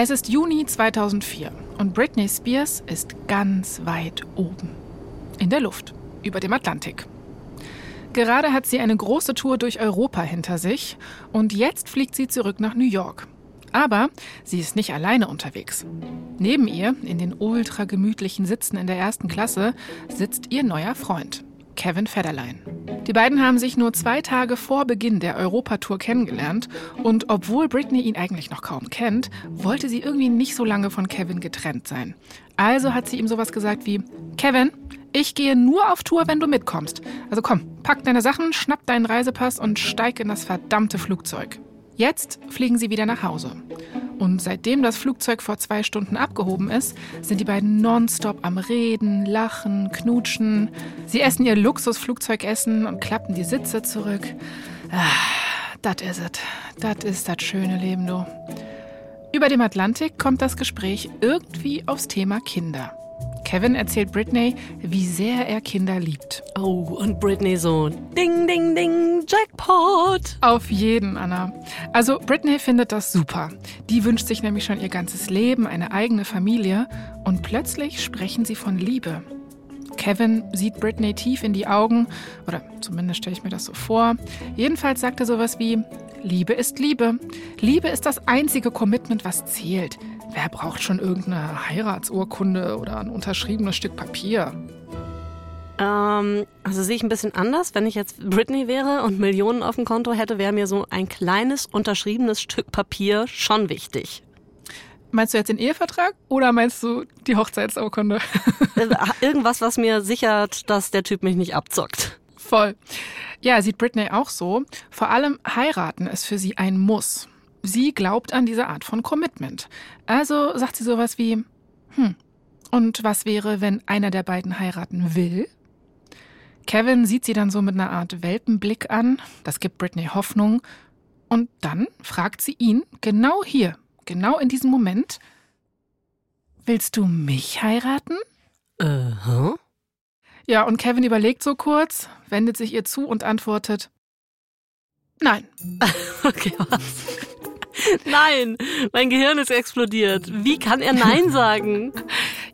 Es ist Juni 2004 und Britney Spears ist ganz weit oben. In der Luft, über dem Atlantik. Gerade hat sie eine große Tour durch Europa hinter sich und jetzt fliegt sie zurück nach New York. Aber sie ist nicht alleine unterwegs. Neben ihr, in den ultra gemütlichen Sitzen in der ersten Klasse, sitzt ihr neuer Freund, Kevin Federline. Die beiden haben sich nur zwei Tage vor Beginn der Europatour kennengelernt und obwohl Britney ihn eigentlich noch kaum kennt, wollte sie irgendwie nicht so lange von Kevin getrennt sein. Also hat sie ihm sowas gesagt wie, Kevin, ich gehe nur auf Tour, wenn du mitkommst. Also komm, pack deine Sachen, schnapp deinen Reisepass und steig in das verdammte Flugzeug. Jetzt fliegen sie wieder nach Hause. Und seitdem das Flugzeug vor zwei Stunden abgehoben ist, sind die beiden nonstop am Reden, Lachen, Knutschen. Sie essen ihr Luxusflugzeugessen und klappen die Sitze zurück. Ah, das is it. Das ist das schöne Leben, du. Über dem Atlantik kommt das Gespräch irgendwie aufs Thema Kinder. Kevin erzählt Britney, wie sehr er Kinder liebt. Oh, und Britney so, ding, ding, ding, Jackpot. Auf jeden, Anna. Also Britney findet das super. Die wünscht sich nämlich schon ihr ganzes Leben, eine eigene Familie. Und plötzlich sprechen sie von Liebe. Kevin sieht Britney tief in die Augen, oder zumindest stelle ich mir das so vor. Jedenfalls sagt er sowas wie, Liebe ist Liebe. Liebe ist das einzige Commitment, was zählt. Wer braucht schon irgendeine Heiratsurkunde oder ein unterschriebenes Stück Papier? Ähm, also sehe ich ein bisschen anders. Wenn ich jetzt Britney wäre und Millionen auf dem Konto hätte, wäre mir so ein kleines unterschriebenes Stück Papier schon wichtig. Meinst du jetzt den Ehevertrag oder meinst du die Hochzeitsurkunde? Äh, irgendwas, was mir sichert, dass der Typ mich nicht abzockt. Voll. Ja, sieht Britney auch so. Vor allem heiraten ist für sie ein Muss. Sie glaubt an diese Art von Commitment. Also sagt sie sowas wie, hm, und was wäre, wenn einer der beiden heiraten will? Kevin sieht sie dann so mit einer Art Welpenblick an, das gibt Britney Hoffnung, und dann fragt sie ihn genau hier, genau in diesem Moment, willst du mich heiraten? Äh, huh? Ja, und Kevin überlegt so kurz, wendet sich ihr zu und antwortet, nein. okay, was? Nein, mein Gehirn ist explodiert. Wie kann er Nein sagen?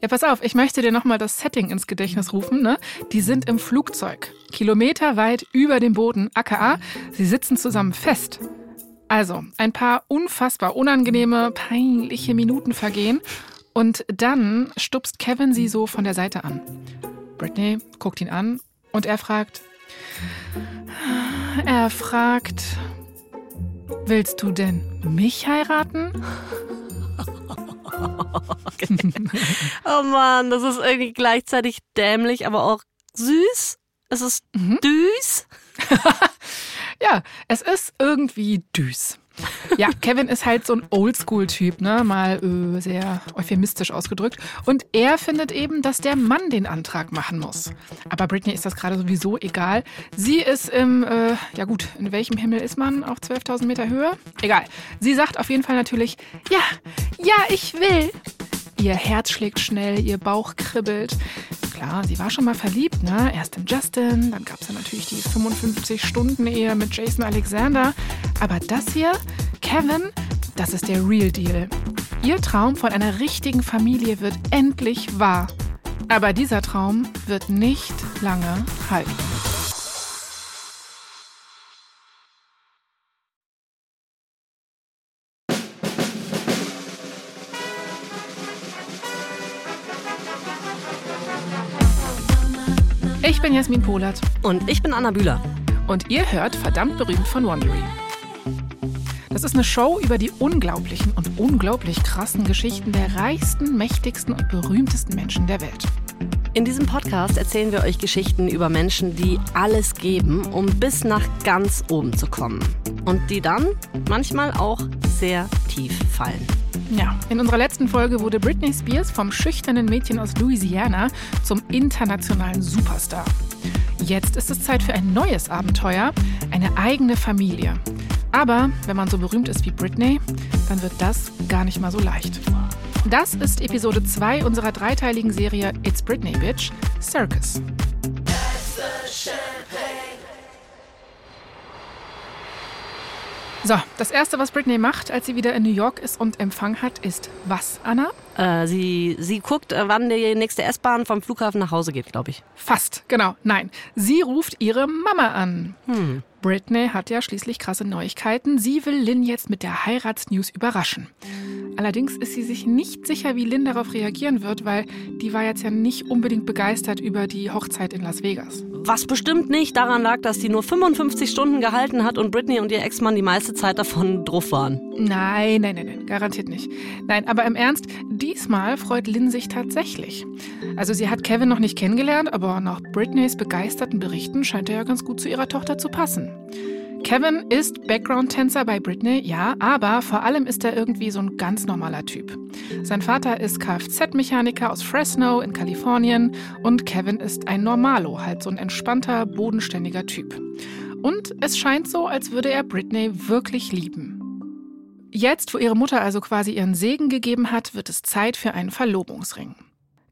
Ja, pass auf, ich möchte dir nochmal das Setting ins Gedächtnis rufen. Ne? Die sind im Flugzeug, kilometerweit über dem Boden, aka, sie sitzen zusammen fest. Also, ein paar unfassbar unangenehme, peinliche Minuten vergehen und dann stupst Kevin sie so von der Seite an. Britney guckt ihn an und er fragt, er fragt, Willst du denn mich heiraten? oh Mann, das ist irgendwie gleichzeitig dämlich, aber auch süß. Es ist mhm. düs. ja, es ist irgendwie düs. Ja, Kevin ist halt so ein Oldschool-Typ, ne? mal äh, sehr euphemistisch ausgedrückt. Und er findet eben, dass der Mann den Antrag machen muss. Aber Britney ist das gerade sowieso egal. Sie ist im, äh, ja gut, in welchem Himmel ist man? Auf 12.000 Meter Höhe? Egal. Sie sagt auf jeden Fall natürlich, ja, ja, ich will. Ihr Herz schlägt schnell, ihr Bauch kribbelt. Klar, sie war schon mal verliebt, ne? Erst in Justin, dann gab es ja natürlich die 55-Stunden-Ehe mit Jason Alexander. Aber das hier, Kevin, das ist der Real Deal. Ihr Traum von einer richtigen Familie wird endlich wahr. Aber dieser Traum wird nicht lange halten. Ich bin Jasmin Polat. Und ich bin Anna Bühler. Und ihr hört verdammt berühmt von Wondery. Das ist eine Show über die unglaublichen und unglaublich krassen Geschichten der reichsten, mächtigsten und berühmtesten Menschen der Welt. In diesem Podcast erzählen wir euch Geschichten über Menschen, die alles geben, um bis nach ganz oben zu kommen. Und die dann manchmal auch sehr tief fallen. Ja, in unserer letzten Folge wurde Britney Spears vom schüchternen Mädchen aus Louisiana zum internationalen Superstar. Jetzt ist es Zeit für ein neues Abenteuer, eine eigene Familie. Aber wenn man so berühmt ist wie Britney, dann wird das gar nicht mal so leicht. Das ist Episode 2 unserer dreiteiligen Serie It's Britney Bitch Circus. So, das Erste, was Britney macht, als sie wieder in New York ist und Empfang hat, ist was, Anna? Äh, sie, sie guckt, äh, wann die nächste S-Bahn vom Flughafen nach Hause geht, glaube ich. Fast, genau. Nein, sie ruft ihre Mama an. Hm. Britney hat ja schließlich krasse Neuigkeiten. Sie will Lynn jetzt mit der Heiratsnews überraschen. Allerdings ist sie sich nicht sicher, wie Lynn darauf reagieren wird, weil die war jetzt ja nicht unbedingt begeistert über die Hochzeit in Las Vegas. Was bestimmt nicht daran lag, dass sie nur 55 Stunden gehalten hat und Britney und ihr Ex-Mann die meiste Zeit davon drauf waren. Nein, nein, nein, nein, garantiert nicht. Nein, aber im Ernst, diesmal freut Lynn sich tatsächlich. Also sie hat Kevin noch nicht kennengelernt, aber nach Britneys begeisterten Berichten scheint er ja ganz gut zu ihrer Tochter zu passen. Kevin ist Background-Tänzer bei Britney, ja, aber vor allem ist er irgendwie so ein ganz normaler Typ. Sein Vater ist Kfz-Mechaniker aus Fresno in Kalifornien und Kevin ist ein Normalo, halt so ein entspannter, bodenständiger Typ. Und es scheint so, als würde er Britney wirklich lieben. Jetzt, wo ihre Mutter also quasi ihren Segen gegeben hat, wird es Zeit für einen Verlobungsring.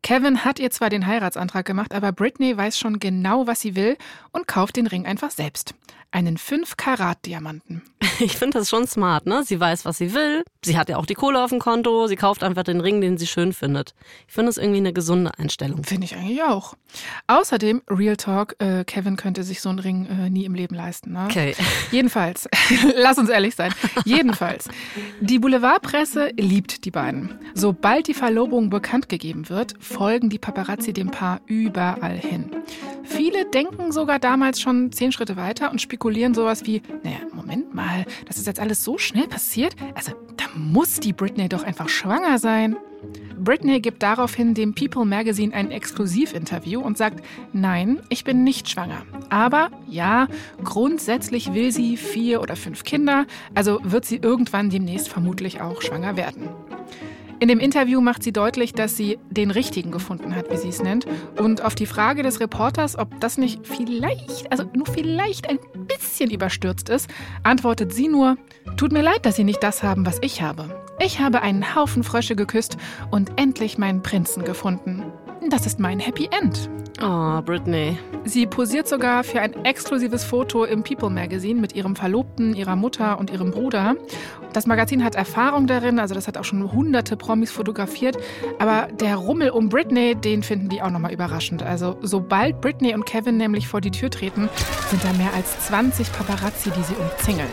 Kevin hat ihr zwar den Heiratsantrag gemacht, aber Britney weiß schon genau, was sie will und kauft den Ring einfach selbst. Einen 5-Karat-Diamanten. Ich finde das schon smart, ne? Sie weiß, was sie will. Sie hat ja auch die Kohle auf dem Konto. Sie kauft einfach den Ring, den sie schön findet. Ich finde das irgendwie eine gesunde Einstellung. Finde ich eigentlich auch. Außerdem, Real Talk, äh, Kevin könnte sich so einen Ring äh, nie im Leben leisten. Ne? Okay. Jedenfalls, lass uns ehrlich sein. Jedenfalls, die Boulevardpresse liebt die beiden. Sobald die Verlobung bekannt gegeben wird, folgen die Paparazzi dem Paar überall hin. Viele denken sogar damals schon zehn Schritte weiter und spekulieren sowas wie, naja, Moment mal, das ist jetzt alles so schnell passiert. Also da muss die Britney doch einfach schwanger sein. Britney gibt daraufhin dem People Magazine ein Exklusivinterview und sagt, nein, ich bin nicht schwanger. Aber ja, grundsätzlich will sie vier oder fünf Kinder, also wird sie irgendwann demnächst vermutlich auch schwanger werden. In dem Interview macht sie deutlich, dass sie den Richtigen gefunden hat, wie sie es nennt. Und auf die Frage des Reporters, ob das nicht vielleicht, also nur vielleicht ein bisschen überstürzt ist, antwortet sie nur, tut mir leid, dass Sie nicht das haben, was ich habe. Ich habe einen Haufen Frösche geküsst und endlich meinen Prinzen gefunden. Das ist mein Happy End. Oh, Britney. Sie posiert sogar für ein exklusives Foto im People Magazine mit ihrem Verlobten, ihrer Mutter und ihrem Bruder. Das Magazin hat Erfahrung darin, also das hat auch schon hunderte Promis fotografiert. Aber der Rummel um Britney, den finden die auch nochmal überraschend. Also sobald Britney und Kevin nämlich vor die Tür treten, sind da mehr als 20 Paparazzi, die sie umzingeln.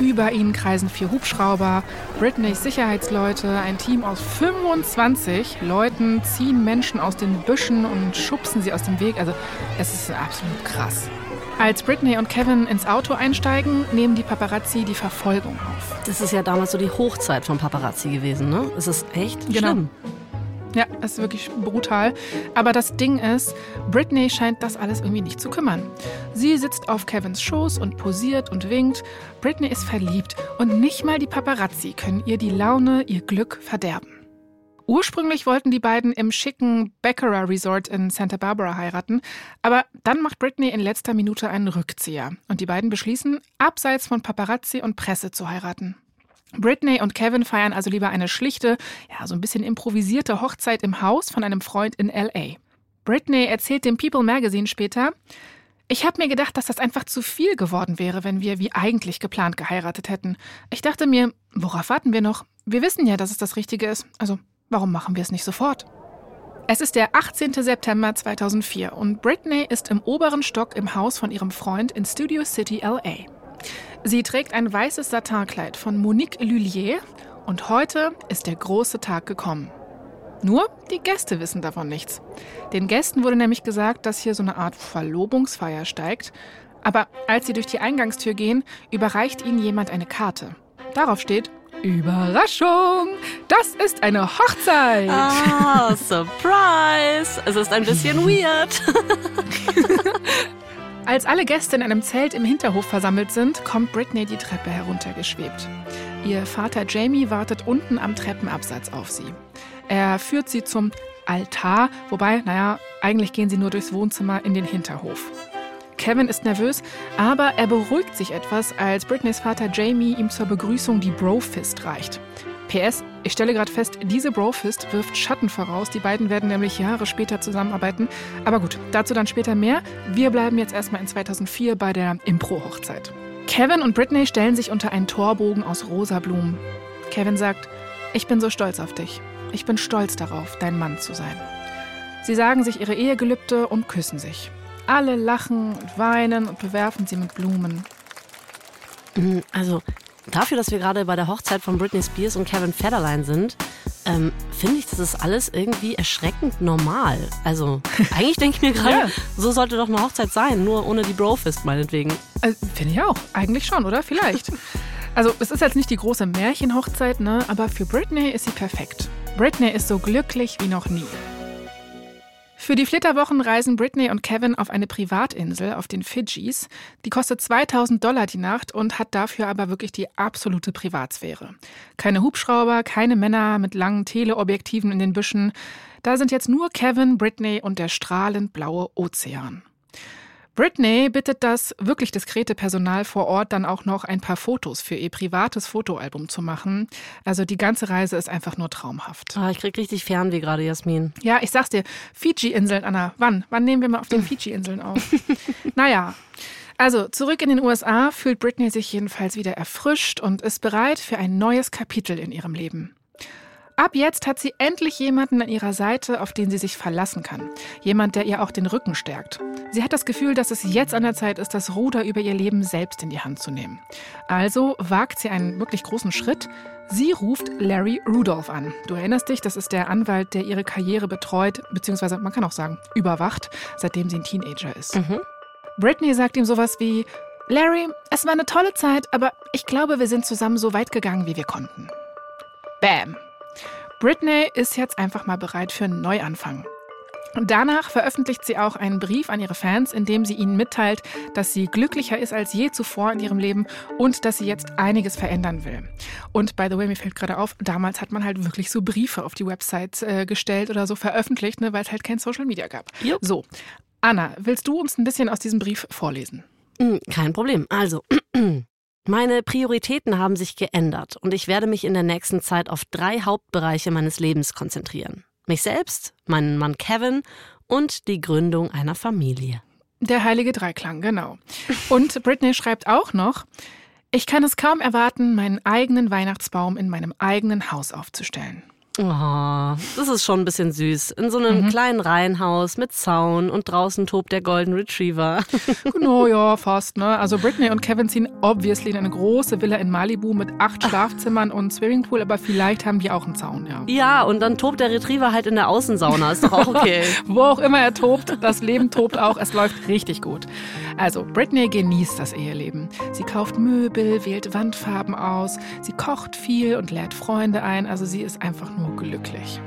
Über ihnen kreisen vier Hubschrauber, Britneys Sicherheitsleute, ein Team aus 25 Leuten ziehen Menschen aus den Büschen und schubsen sie aus dem Weg. Also es ist absolut krass. Als Britney und Kevin ins Auto einsteigen, nehmen die Paparazzi die Verfolgung auf. Das ist ja damals so die Hochzeit von Paparazzi gewesen, ne? Es ist echt genau. schlimm. Ja, ist wirklich brutal. Aber das Ding ist, Britney scheint das alles irgendwie nicht zu kümmern. Sie sitzt auf Kevins Schoß und posiert und winkt. Britney ist verliebt und nicht mal die Paparazzi können ihr die Laune, ihr Glück verderben. Ursprünglich wollten die beiden im schicken Baccarat Resort in Santa Barbara heiraten, aber dann macht Britney in letzter Minute einen Rückzieher und die beiden beschließen, abseits von Paparazzi und Presse zu heiraten. Britney und Kevin feiern also lieber eine schlichte, ja, so ein bisschen improvisierte Hochzeit im Haus von einem Freund in LA. Britney erzählt dem People Magazine später, ich habe mir gedacht, dass das einfach zu viel geworden wäre, wenn wir wie eigentlich geplant geheiratet hätten. Ich dachte mir, worauf warten wir noch? Wir wissen ja, dass es das Richtige ist. Also, warum machen wir es nicht sofort? Es ist der 18. September 2004 und Britney ist im oberen Stock im Haus von ihrem Freund in Studio City, LA. Sie trägt ein weißes Satinkleid von Monique Lullier und heute ist der große Tag gekommen. Nur die Gäste wissen davon nichts. Den Gästen wurde nämlich gesagt, dass hier so eine Art Verlobungsfeier steigt. Aber als sie durch die Eingangstür gehen, überreicht ihnen jemand eine Karte. Darauf steht Überraschung! Das ist eine Hochzeit! Ah, Surprise! Es ist ein bisschen weird. Als alle Gäste in einem Zelt im Hinterhof versammelt sind, kommt Britney die Treppe heruntergeschwebt. Ihr Vater Jamie wartet unten am Treppenabsatz auf sie. Er führt sie zum Altar, wobei, naja, eigentlich gehen sie nur durchs Wohnzimmer in den Hinterhof. Kevin ist nervös, aber er beruhigt sich etwas, als Britneys Vater Jamie ihm zur Begrüßung die Brofist reicht. PS, ich stelle gerade fest, diese Brofist wirft Schatten voraus. Die beiden werden nämlich Jahre später zusammenarbeiten. Aber gut, dazu dann später mehr. Wir bleiben jetzt erstmal in 2004 bei der Impro-Hochzeit. Kevin und Britney stellen sich unter einen Torbogen aus rosa Blumen. Kevin sagt, ich bin so stolz auf dich. Ich bin stolz darauf, dein Mann zu sein. Sie sagen sich ihre Ehegelübde und küssen sich. Alle lachen und weinen und bewerfen sie mit Blumen. Mhm, also dafür, dass wir gerade bei der Hochzeit von Britney Spears und Kevin Federline sind, ähm, finde ich, das ist alles irgendwie erschreckend normal. Also eigentlich denke ich mir gerade, ja. so sollte doch eine Hochzeit sein, nur ohne die Brofist meinetwegen. Also, finde ich auch. Eigentlich schon, oder? Vielleicht. Also es ist jetzt nicht die große Märchenhochzeit, ne? aber für Britney ist sie perfekt. Britney ist so glücklich wie noch nie. Für die Flitterwochen reisen Britney und Kevin auf eine Privatinsel auf den Fidschis. Die kostet 2000 Dollar die Nacht und hat dafür aber wirklich die absolute Privatsphäre. Keine Hubschrauber, keine Männer mit langen Teleobjektiven in den Büschen. Da sind jetzt nur Kevin, Britney und der strahlend blaue Ozean. Britney bittet das wirklich diskrete Personal vor Ort dann auch noch ein paar Fotos für ihr privates Fotoalbum zu machen. Also die ganze Reise ist einfach nur traumhaft. Ah, ich krieg richtig Fernweh gerade, Jasmin. Ja, ich sag's dir, Fiji-Inseln, Anna. Wann? Wann nehmen wir mal auf den Fiji-Inseln auf? naja. Also zurück in den USA fühlt Britney sich jedenfalls wieder erfrischt und ist bereit für ein neues Kapitel in ihrem Leben. Ab jetzt hat sie endlich jemanden an ihrer Seite, auf den sie sich verlassen kann. Jemand, der ihr auch den Rücken stärkt. Sie hat das Gefühl, dass es jetzt an der Zeit ist, das Ruder über ihr Leben selbst in die Hand zu nehmen. Also wagt sie einen wirklich großen Schritt. Sie ruft Larry Rudolph an. Du erinnerst dich, das ist der Anwalt, der ihre Karriere betreut, beziehungsweise man kann auch sagen, überwacht, seitdem sie ein Teenager ist. Mhm. Britney sagt ihm sowas wie, Larry, es war eine tolle Zeit, aber ich glaube, wir sind zusammen so weit gegangen, wie wir konnten. Bam, Britney ist jetzt einfach mal bereit für einen Neuanfang. Und danach veröffentlicht sie auch einen Brief an ihre Fans, in dem sie ihnen mitteilt, dass sie glücklicher ist als je zuvor in ihrem Leben und dass sie jetzt einiges verändern will. Und by the way, mir fällt gerade auf, damals hat man halt wirklich so Briefe auf die Website äh, gestellt oder so veröffentlicht, ne, weil es halt kein Social Media gab. Jupp. So, Anna, willst du uns ein bisschen aus diesem Brief vorlesen? Hm, kein Problem. Also, Meine Prioritäten haben sich geändert und ich werde mich in der nächsten Zeit auf drei Hauptbereiche meines Lebens konzentrieren. Mich selbst, meinen Mann Kevin und die Gründung einer Familie. Der heilige Dreiklang, genau. Und Britney schreibt auch noch, ich kann es kaum erwarten, meinen eigenen Weihnachtsbaum in meinem eigenen Haus aufzustellen. Oh, das ist schon ein bisschen süß. In so einem mhm. kleinen Reihenhaus mit Zaun und draußen tobt der Golden Retriever. Genau, ja, fast. Ne? Also Britney und Kevin ziehen obviously in eine große Villa in Malibu mit acht Schlafzimmern und Swimmingpool, aber vielleicht haben die auch einen Zaun, ja. Ja, und dann tobt der Retriever halt in der Außensauna. Ist doch auch okay. Wo auch immer er tobt, das Leben tobt auch. Es läuft richtig gut. Also, Britney genießt das Eheleben. Sie kauft Möbel, wählt Wandfarben aus, sie kocht viel und lädt Freunde ein. Also, sie ist einfach nur glücklich.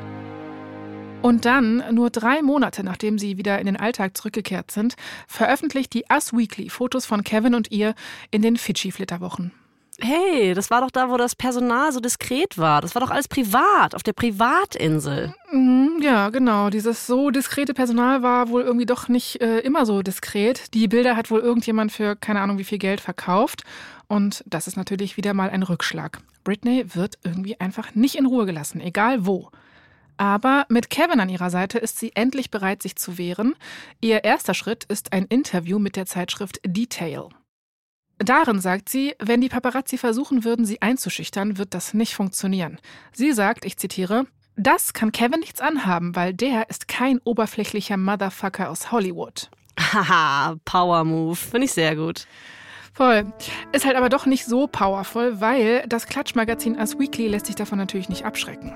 Und dann, nur drei Monate nachdem sie wieder in den Alltag zurückgekehrt sind, veröffentlicht die Us Weekly Fotos von Kevin und ihr in den Fidschi-Flitterwochen. Hey, das war doch da, wo das Personal so diskret war. Das war doch alles privat, auf der Privatinsel. Mhm, ja, genau. Dieses so diskrete Personal war wohl irgendwie doch nicht äh, immer so diskret. Die Bilder hat wohl irgendjemand für keine Ahnung wie viel Geld verkauft. Und das ist natürlich wieder mal ein Rückschlag. Britney wird irgendwie einfach nicht in Ruhe gelassen, egal wo. Aber mit Kevin an ihrer Seite ist sie endlich bereit, sich zu wehren. Ihr erster Schritt ist ein Interview mit der Zeitschrift Detail. Darin sagt sie, wenn die Paparazzi versuchen würden, sie einzuschüchtern, wird das nicht funktionieren. Sie sagt, ich zitiere, das kann Kevin nichts anhaben, weil der ist kein oberflächlicher Motherfucker aus Hollywood. Haha, Power Move. Finde ich sehr gut. Voll. Ist halt aber doch nicht so powerful, weil das Klatschmagazin Us Weekly lässt sich davon natürlich nicht abschrecken.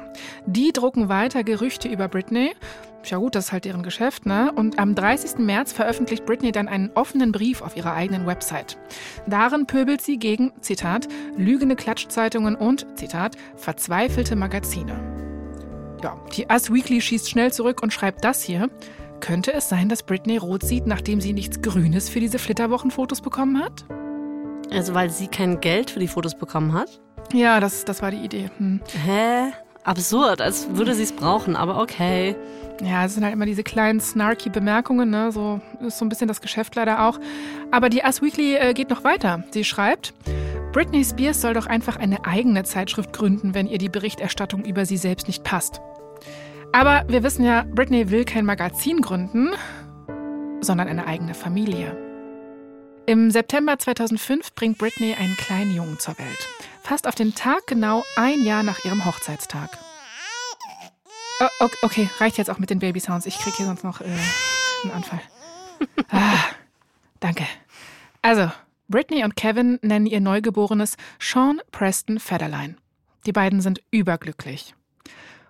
Die drucken weiter Gerüchte über Britney. Ja gut, das ist halt deren Geschäft, ne? Und am 30. März veröffentlicht Britney dann einen offenen Brief auf ihrer eigenen Website. Darin pöbelt sie gegen, Zitat, lügende Klatschzeitungen und, Zitat, verzweifelte Magazine. Ja, die Us Weekly schießt schnell zurück und schreibt das hier. Könnte es sein, dass Britney rot sieht, nachdem sie nichts Grünes für diese Flitterwochenfotos bekommen hat? Also weil sie kein Geld für die Fotos bekommen hat? Ja, das, das war die Idee. Hm. Hä? Absurd, als würde sie es brauchen, aber okay. Ja, es sind halt immer diese kleinen snarky Bemerkungen, ne? So ist so ein bisschen das Geschäft leider auch. Aber die Us Weekly äh, geht noch weiter. Sie schreibt, Britney Spears soll doch einfach eine eigene Zeitschrift gründen, wenn ihr die Berichterstattung über sie selbst nicht passt. Aber wir wissen ja, Britney will kein Magazin gründen, sondern eine eigene Familie. Im September 2005 bringt Britney einen kleinen Jungen zur Welt. Fast auf den Tag genau ein Jahr nach ihrem Hochzeitstag. Oh, okay, reicht jetzt auch mit den Baby-Sounds. Ich kriege hier sonst noch äh, einen Anfall. Ah, danke. Also, Britney und Kevin nennen ihr Neugeborenes Sean Preston Federline. Die beiden sind überglücklich.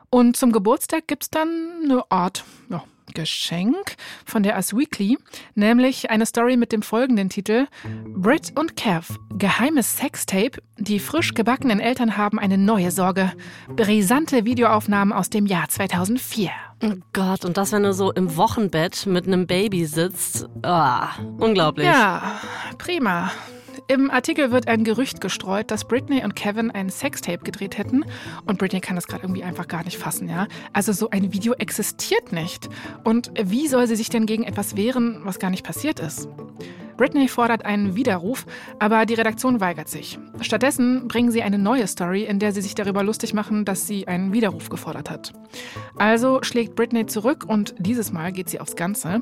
Und zum Geburtstag gibt es dann eine Art ja, Geschenk von der Us Weekly, nämlich eine Story mit dem folgenden Titel Brit und Kev, geheimes Sextape. Die frisch gebackenen Eltern haben eine neue Sorge. Brisante Videoaufnahmen aus dem Jahr 2004. Oh Gott, und das, wenn du so im Wochenbett mit einem Baby sitzt. Oh, unglaublich. Ja, prima. Im Artikel wird ein Gerücht gestreut, dass Britney und Kevin ein Sextape gedreht hätten. Und Britney kann das gerade irgendwie einfach gar nicht fassen, ja. Also so ein Video existiert nicht. Und wie soll sie sich denn gegen etwas wehren, was gar nicht passiert ist? Britney fordert einen Widerruf, aber die Redaktion weigert sich. Stattdessen bringen sie eine neue Story, in der sie sich darüber lustig machen, dass sie einen Widerruf gefordert hat. Also schlägt Britney zurück und dieses Mal geht sie aufs Ganze.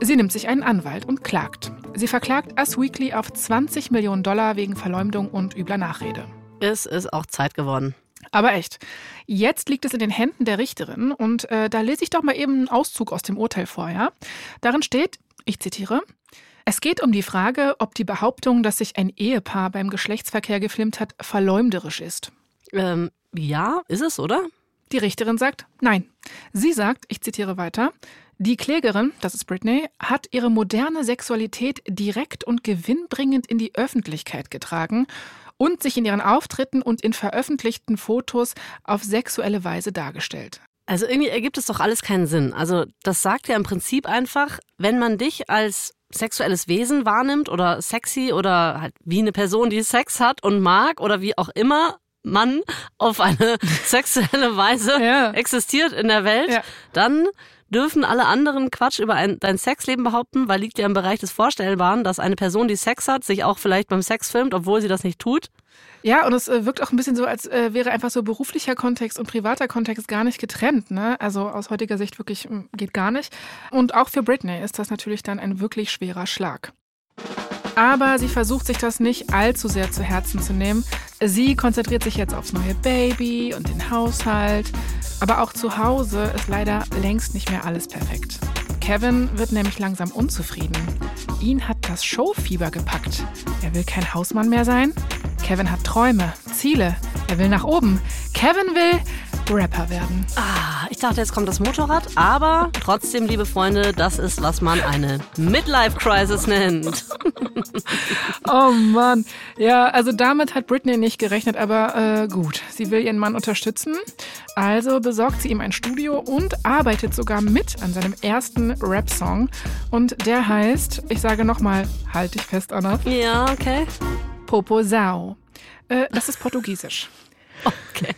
Sie nimmt sich einen Anwalt und klagt. Sie verklagt Us Weekly auf 20 Millionen Dollar wegen Verleumdung und übler Nachrede. Es ist auch Zeit geworden. Aber echt, jetzt liegt es in den Händen der Richterin und äh, da lese ich doch mal eben einen Auszug aus dem Urteil vor. Ja? Darin steht, ich zitiere, es geht um die Frage, ob die Behauptung, dass sich ein Ehepaar beim Geschlechtsverkehr gefilmt hat, verleumderisch ist. Ähm, ja, ist es, oder? Die Richterin sagt nein. Sie sagt, ich zitiere weiter, die Klägerin, das ist Britney, hat ihre moderne Sexualität direkt und gewinnbringend in die Öffentlichkeit getragen und sich in ihren Auftritten und in veröffentlichten Fotos auf sexuelle Weise dargestellt. Also irgendwie ergibt es doch alles keinen Sinn. Also das sagt ja im Prinzip einfach, wenn man dich als sexuelles Wesen wahrnimmt oder sexy oder halt wie eine Person, die Sex hat und mag oder wie auch immer man auf eine sexuelle Weise ja. existiert in der Welt, ja. dann dürfen alle anderen Quatsch über ein, dein Sexleben behaupten, weil liegt ja im Bereich des Vorstellbaren, dass eine Person, die Sex hat, sich auch vielleicht beim Sex filmt, obwohl sie das nicht tut. Ja, und es äh, wirkt auch ein bisschen so, als äh, wäre einfach so beruflicher Kontext und privater Kontext gar nicht getrennt. Ne? Also aus heutiger Sicht wirklich hm, geht gar nicht. Und auch für Britney ist das natürlich dann ein wirklich schwerer Schlag. Aber sie versucht sich das nicht allzu sehr zu Herzen zu nehmen. Sie konzentriert sich jetzt aufs neue Baby und den Haushalt. Aber auch zu Hause ist leider längst nicht mehr alles perfekt. Kevin wird nämlich langsam unzufrieden. Ihn hat das Showfieber gepackt. Er will kein Hausmann mehr sein. Kevin hat Träume, Ziele. Er will nach oben. Kevin will Rapper werden. Ah, ich dachte, jetzt kommt das Motorrad, aber trotzdem, liebe Freunde, das ist, was man eine Midlife-Crisis nennt. oh Mann. Ja, also damit hat Britney nicht gerechnet, aber äh, gut. Sie will ihren Mann unterstützen. Also besorgt sie ihm ein Studio und arbeitet sogar mit an seinem ersten Rap-Song. Und der heißt, ich sage nochmal, halt dich fest, Anna. Ja, okay. Poposao. Äh, das ist Portugiesisch. Okay.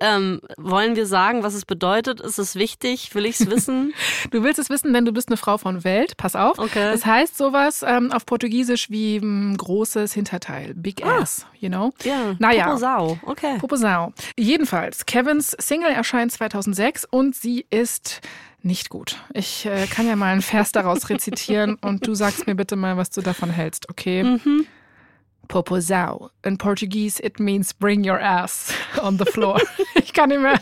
Ähm, wollen wir sagen, was es bedeutet? Ist es wichtig? Will ich es wissen? du willst es wissen, denn du bist eine Frau von Welt. Pass auf. Okay. Das heißt sowas ähm, auf Portugiesisch wie m, großes Hinterteil. Big ah. ass, you know? Ja. Naja. Poposau. Okay. Poposau. Jedenfalls, Kevins Single erscheint 2006 und sie ist nicht gut. Ich äh, kann ja mal einen Vers daraus rezitieren und du sagst mir bitte mal, was du davon hältst, okay? Mhm. Poposau. In Portuguese it means bring your ass on the floor. ich kann nicht mehr.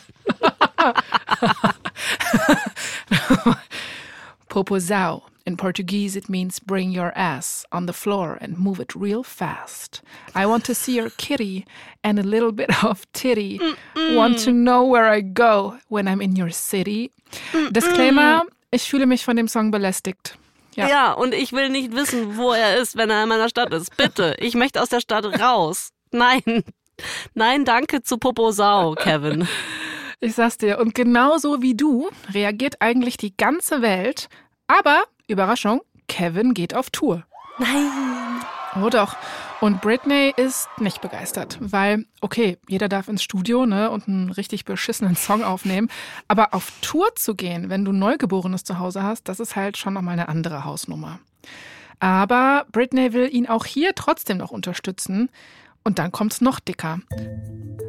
Poposau. In Portuguese, it means bring your ass on the floor and move it real fast. I want to see your kitty and a little bit of titty. Mm -mm. Want to know where I go when I'm in your city. Mm Disclaimer: Ich fühle mich von dem Song belästigt. Ja. ja, und ich will nicht wissen, wo er ist, wenn er in meiner Stadt ist. Bitte, ich möchte aus der Stadt raus. Nein, nein, danke zu Poposau, Kevin. Ich sag's dir, und genauso wie du reagiert eigentlich die ganze Welt. Aber, Überraschung, Kevin geht auf Tour. Nein. Oh doch. Und Britney ist nicht begeistert, weil, okay, jeder darf ins Studio ne, und einen richtig beschissenen Song aufnehmen. Aber auf Tour zu gehen, wenn du Neugeborenes zu Hause hast, das ist halt schon nochmal eine andere Hausnummer. Aber Britney will ihn auch hier trotzdem noch unterstützen. Und dann kommt's noch dicker.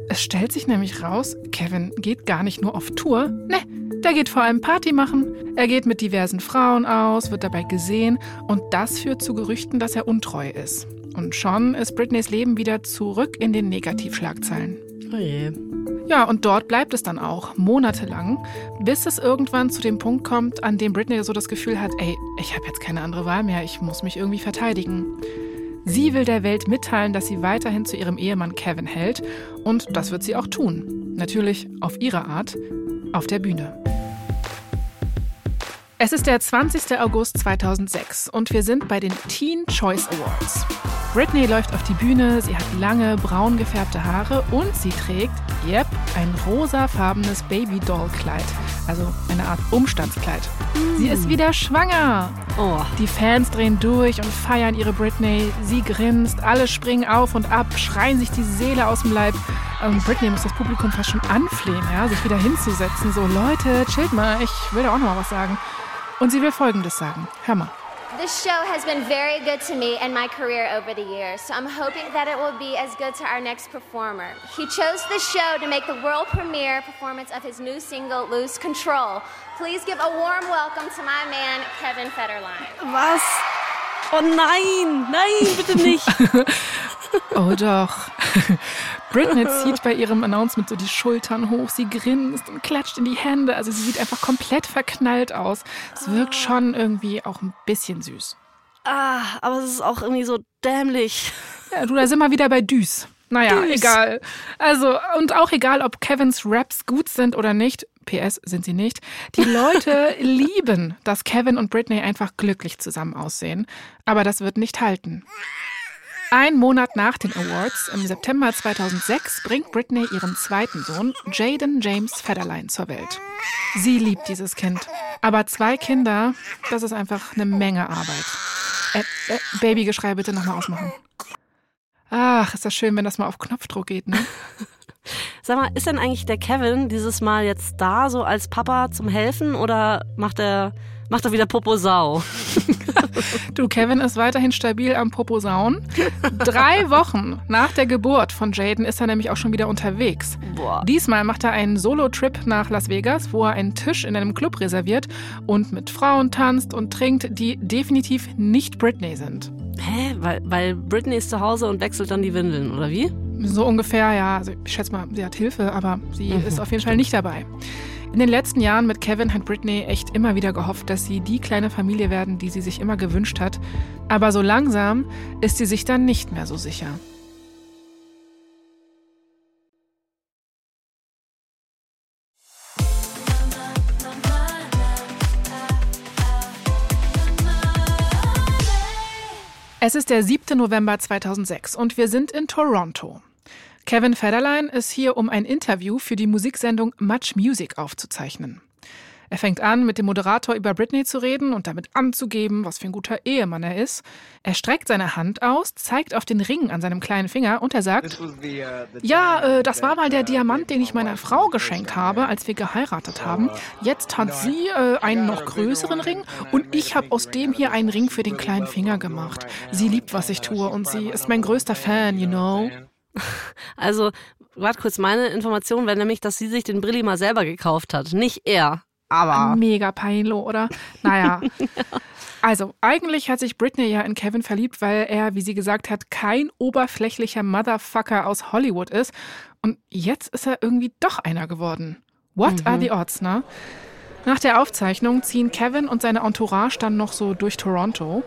Es stellt sich nämlich raus, Kevin geht gar nicht nur auf Tour. Ne, der geht vor allem Party machen. Er geht mit diversen Frauen aus, wird dabei gesehen und das führt zu Gerüchten, dass er untreu ist. Und schon ist Britneys Leben wieder zurück in den Negativschlagzeilen. Oh je. Ja, und dort bleibt es dann auch, monatelang, bis es irgendwann zu dem Punkt kommt, an dem Britney so das Gefühl hat, ey, ich habe jetzt keine andere Wahl mehr, ich muss mich irgendwie verteidigen. Sie will der Welt mitteilen, dass sie weiterhin zu ihrem Ehemann Kevin hält und das wird sie auch tun. Natürlich auf ihre Art, auf der Bühne. Es ist der 20. August 2006 und wir sind bei den Teen Choice Awards. Britney läuft auf die Bühne, sie hat lange, braun gefärbte Haare und sie trägt, yep, ein rosafarbenes Baby-Doll-Kleid. Also eine Art Umstandskleid. Mm. Sie ist wieder schwanger. Oh. Die Fans drehen durch und feiern ihre Britney. Sie grinst, alle springen auf und ab, schreien sich die Seele aus dem Leib. Und Britney muss das Publikum fast schon anflehen, ja, sich wieder hinzusetzen. So, Leute, chillt mal, ich will da auch noch mal was sagen. Und sie will Folgendes sagen. Hör mal. This show has been very good to me and my career over the years, so I'm hoping that it will be as good to our next performer. He chose this show to make the world premiere performance of his new single, Lose Control. Please give a warm welcome to my man, Kevin Federline. Was? Oh nein, nein, bitte nicht. oh doch. Britney zieht bei ihrem Announcement so die Schultern hoch, sie grinst und klatscht in die Hände. Also sie sieht einfach komplett verknallt aus. Es wirkt schon irgendwie auch ein bisschen süß. Ah, aber es ist auch irgendwie so dämlich. Ja, du, da sind wir wieder bei Düs. Naja, Düs. egal. Also, und auch egal, ob Kevins Raps gut sind oder nicht. PS sind sie nicht. Die Leute lieben, dass Kevin und Britney einfach glücklich zusammen aussehen. Aber das wird nicht halten. Ein Monat nach den Awards, im September 2006, bringt Britney ihren zweiten Sohn, Jaden James Federline, zur Welt. Sie liebt dieses Kind. Aber zwei Kinder, das ist einfach eine Menge Arbeit. Äh, äh, Babygeschrei bitte nochmal ausmachen. Ach, ist das schön, wenn das mal auf Knopfdruck geht, ne? Sag mal, ist denn eigentlich der Kevin dieses Mal jetzt da, so als Papa zum Helfen oder macht er Mach doch wieder Poposau. du, Kevin ist weiterhin stabil am Poposauen. Drei Wochen nach der Geburt von Jaden ist er nämlich auch schon wieder unterwegs. Boah. Diesmal macht er einen Solo-Trip nach Las Vegas, wo er einen Tisch in einem Club reserviert und mit Frauen tanzt und trinkt, die definitiv nicht Britney sind. Hä? Weil, weil Britney ist zu Hause und wechselt dann die Windeln, oder wie? So ungefähr, ja. Also ich schätze mal, sie hat Hilfe, aber sie mhm. ist auf jeden Fall nicht dabei. In den letzten Jahren mit Kevin hat Britney echt immer wieder gehofft, dass sie die kleine Familie werden, die sie sich immer gewünscht hat. Aber so langsam ist sie sich dann nicht mehr so sicher. Es ist der 7. November 2006 und wir sind in Toronto. Kevin Federline ist hier, um ein Interview für die Musiksendung Much Music aufzuzeichnen. Er fängt an, mit dem Moderator über Britney zu reden und damit anzugeben, was für ein guter Ehemann er ist. Er streckt seine Hand aus, zeigt auf den Ring an seinem kleinen Finger und er sagt, uh, ja, äh, das war mal der uh, Diamant, den ich meiner Frau geschenkt habe, als wir geheiratet haben. Jetzt hat sie äh, einen noch größeren Ring und ich habe aus dem hier einen Ring für den kleinen Finger gemacht. Sie liebt, was ich tue und sie ist mein größter Fan, you know. Also, warte kurz, meine Information wäre nämlich, dass sie sich den Brilli mal selber gekauft hat, nicht er. Aber. Mega peinlich, oder? Naja. ja. Also, eigentlich hat sich Britney ja in Kevin verliebt, weil er, wie sie gesagt hat, kein oberflächlicher Motherfucker aus Hollywood ist. Und jetzt ist er irgendwie doch einer geworden. What mhm. are the odds, ne? Nach der Aufzeichnung ziehen Kevin und seine Entourage dann noch so durch Toronto.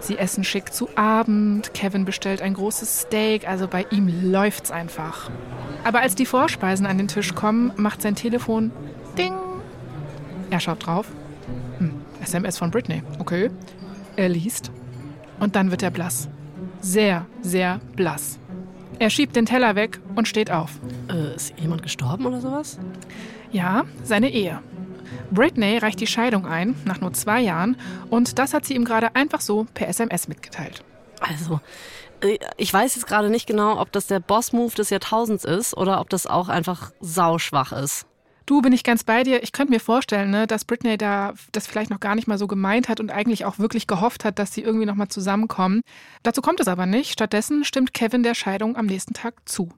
Sie essen schick zu Abend, Kevin bestellt ein großes Steak, also bei ihm läuft's einfach. Aber als die Vorspeisen an den Tisch kommen, macht sein Telefon Ding. Er schaut drauf. Hm, SMS von Britney. Okay. Er liest. Und dann wird er blass. Sehr, sehr blass. Er schiebt den Teller weg und steht auf. Äh, ist jemand gestorben oder sowas? Ja, seine Ehe. Britney reicht die Scheidung ein, nach nur zwei Jahren, und das hat sie ihm gerade einfach so per SMS mitgeteilt. Also, äh, ich weiß jetzt gerade nicht genau, ob das der Boss-Move des Jahrtausends ist oder ob das auch einfach sauschwach ist. Du bin ich ganz bei dir. Ich könnte mir vorstellen, ne, dass Britney da das vielleicht noch gar nicht mal so gemeint hat und eigentlich auch wirklich gehofft hat, dass sie irgendwie noch mal zusammenkommen. Dazu kommt es aber nicht. Stattdessen stimmt Kevin der Scheidung am nächsten Tag zu.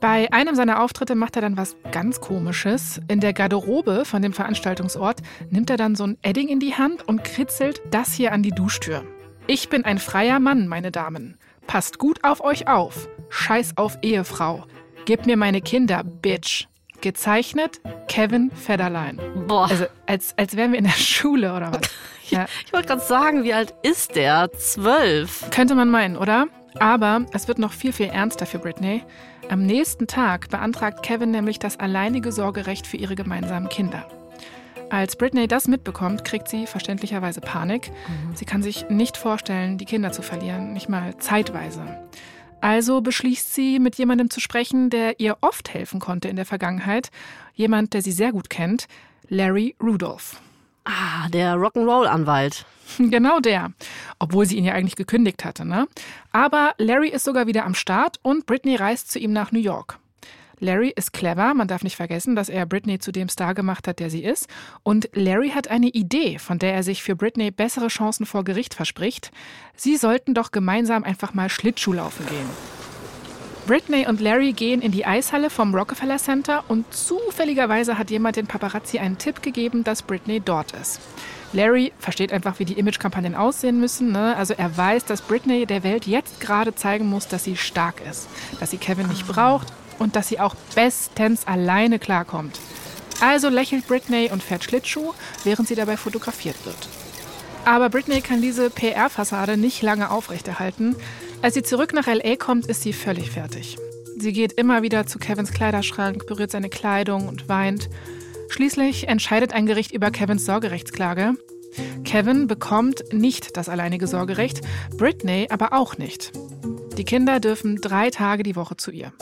Bei einem seiner Auftritte macht er dann was ganz Komisches. In der Garderobe von dem Veranstaltungsort nimmt er dann so ein Edding in die Hand und kritzelt das hier an die Duschtür. Ich bin ein freier Mann, meine Damen. Passt gut auf euch auf. Scheiß auf Ehefrau. Gib mir meine Kinder, Bitch. Gezeichnet Kevin Federlein. Boah. Also als, als wären wir in der Schule oder was. Ja. Ich wollte gerade sagen, wie alt ist der? Zwölf. Könnte man meinen, oder? Aber es wird noch viel, viel ernster für Britney. Am nächsten Tag beantragt Kevin nämlich das alleinige Sorgerecht für ihre gemeinsamen Kinder. Als Britney das mitbekommt, kriegt sie verständlicherweise Panik. Sie kann sich nicht vorstellen, die Kinder zu verlieren, nicht mal zeitweise. Also beschließt sie, mit jemandem zu sprechen, der ihr oft helfen konnte in der Vergangenheit. Jemand, der sie sehr gut kennt, Larry Rudolph. Ah, der Rock'n'Roll-Anwalt. Genau der. Obwohl sie ihn ja eigentlich gekündigt hatte, ne? Aber Larry ist sogar wieder am Start und Britney reist zu ihm nach New York. Larry ist clever, man darf nicht vergessen, dass er Britney zu dem Star gemacht hat, der sie ist. Und Larry hat eine Idee, von der er sich für Britney bessere Chancen vor Gericht verspricht. Sie sollten doch gemeinsam einfach mal Schlittschuh laufen gehen. Britney und Larry gehen in die Eishalle vom Rockefeller Center und zufälligerweise hat jemand den Paparazzi einen Tipp gegeben, dass Britney dort ist. Larry versteht einfach, wie die Imagekampagnen aussehen müssen. Ne? Also er weiß, dass Britney der Welt jetzt gerade zeigen muss, dass sie stark ist, dass sie Kevin nicht braucht und dass sie auch bestens alleine klarkommt. Also lächelt Britney und fährt Schlittschuh, während sie dabei fotografiert wird. Aber Britney kann diese PR-Fassade nicht lange aufrechterhalten. Als sie zurück nach LA kommt, ist sie völlig fertig. Sie geht immer wieder zu Kevins Kleiderschrank, berührt seine Kleidung und weint. Schließlich entscheidet ein Gericht über Kevins Sorgerechtsklage. Kevin bekommt nicht das alleinige Sorgerecht, Britney aber auch nicht. Die Kinder dürfen drei Tage die Woche zu ihr.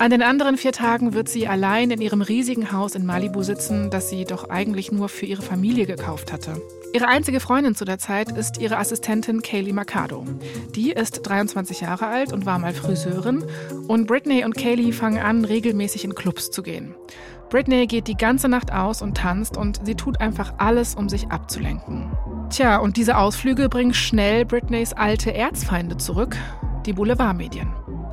An den anderen vier Tagen wird sie allein in ihrem riesigen Haus in Malibu sitzen, das sie doch eigentlich nur für ihre Familie gekauft hatte. Ihre einzige Freundin zu der Zeit ist ihre Assistentin Kaylee Mercado. Die ist 23 Jahre alt und war mal Friseurin. Und Britney und Kaylee fangen an, regelmäßig in Clubs zu gehen. Britney geht die ganze Nacht aus und tanzt und sie tut einfach alles, um sich abzulenken. Tja, und diese Ausflüge bringen schnell Britneys alte Erzfeinde zurück, die Boulevardmedien.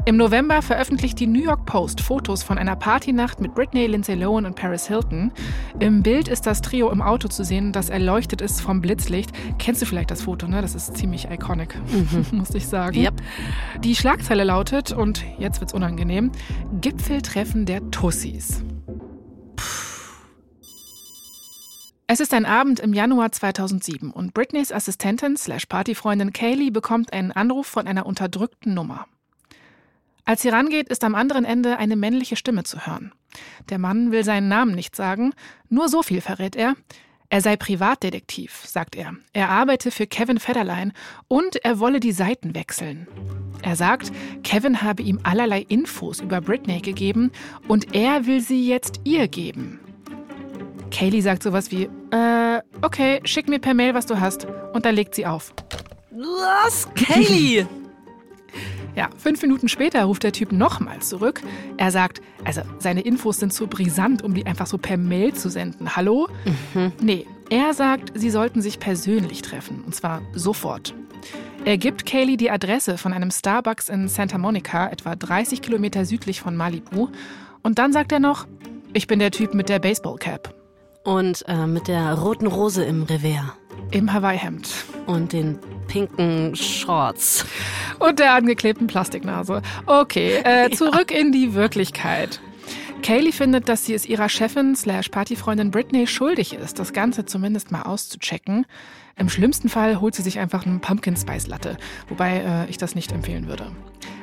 Im November veröffentlicht die New York Post Fotos von einer Partynacht mit Britney, Lindsay Lohan und Paris Hilton. Im Bild ist das Trio im Auto zu sehen, das erleuchtet ist vom Blitzlicht. Kennst du vielleicht das Foto, ne? Das ist ziemlich iconic, mhm. muss ich sagen. Yep. Die Schlagzeile lautet, und jetzt wird's unangenehm, Gipfeltreffen der Tussis. Es ist ein Abend im Januar 2007 und Britneys Assistentin slash Partyfreundin Kaylee bekommt einen Anruf von einer unterdrückten Nummer. Als sie rangeht, ist am anderen Ende eine männliche Stimme zu hören. Der Mann will seinen Namen nicht sagen, nur so viel verrät er. Er sei Privatdetektiv, sagt er. Er arbeite für Kevin Federline und er wolle die Seiten wechseln. Er sagt, Kevin habe ihm allerlei Infos über Britney gegeben und er will sie jetzt ihr geben. Kaylee sagt sowas wie, äh, okay, schick mir per Mail, was du hast. Und dann legt sie auf. Was? Kaylee! Ja, fünf Minuten später ruft der Typ nochmal zurück. Er sagt, also seine Infos sind zu brisant, um die einfach so per Mail zu senden. Hallo? Mhm. Nee, er sagt, sie sollten sich persönlich treffen. Und zwar sofort. Er gibt Kaylee die Adresse von einem Starbucks in Santa Monica, etwa 30 Kilometer südlich von Malibu. Und dann sagt er noch, ich bin der Typ mit der Baseballcap. Und äh, mit der roten Rose im Revers. Im Hawaii-Hemd. Und den pinken Shorts. Und der angeklebten Plastiknase. Okay, äh, zurück ja. in die Wirklichkeit. Kaylee findet, dass sie es ihrer Chefin slash Partyfreundin Britney schuldig ist, das Ganze zumindest mal auszuchecken. Im schlimmsten Fall holt sie sich einfach einen Pumpkin Spice Latte, wobei äh, ich das nicht empfehlen würde.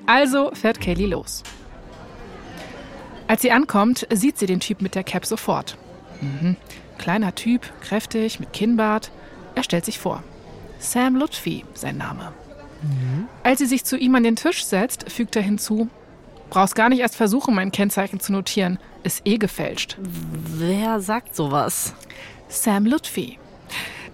Also fährt Kaylee los. Als sie ankommt, sieht sie den Typ mit der Cap sofort. Mhm. Kleiner Typ, kräftig, mit Kinnbart. Er stellt sich vor. Sam Lutfi, sein Name. Mhm. Als sie sich zu ihm an den Tisch setzt, fügt er hinzu, brauchst gar nicht erst versuchen, mein Kennzeichen zu notieren. Ist eh gefälscht. Wer sagt sowas? Sam Lutfi.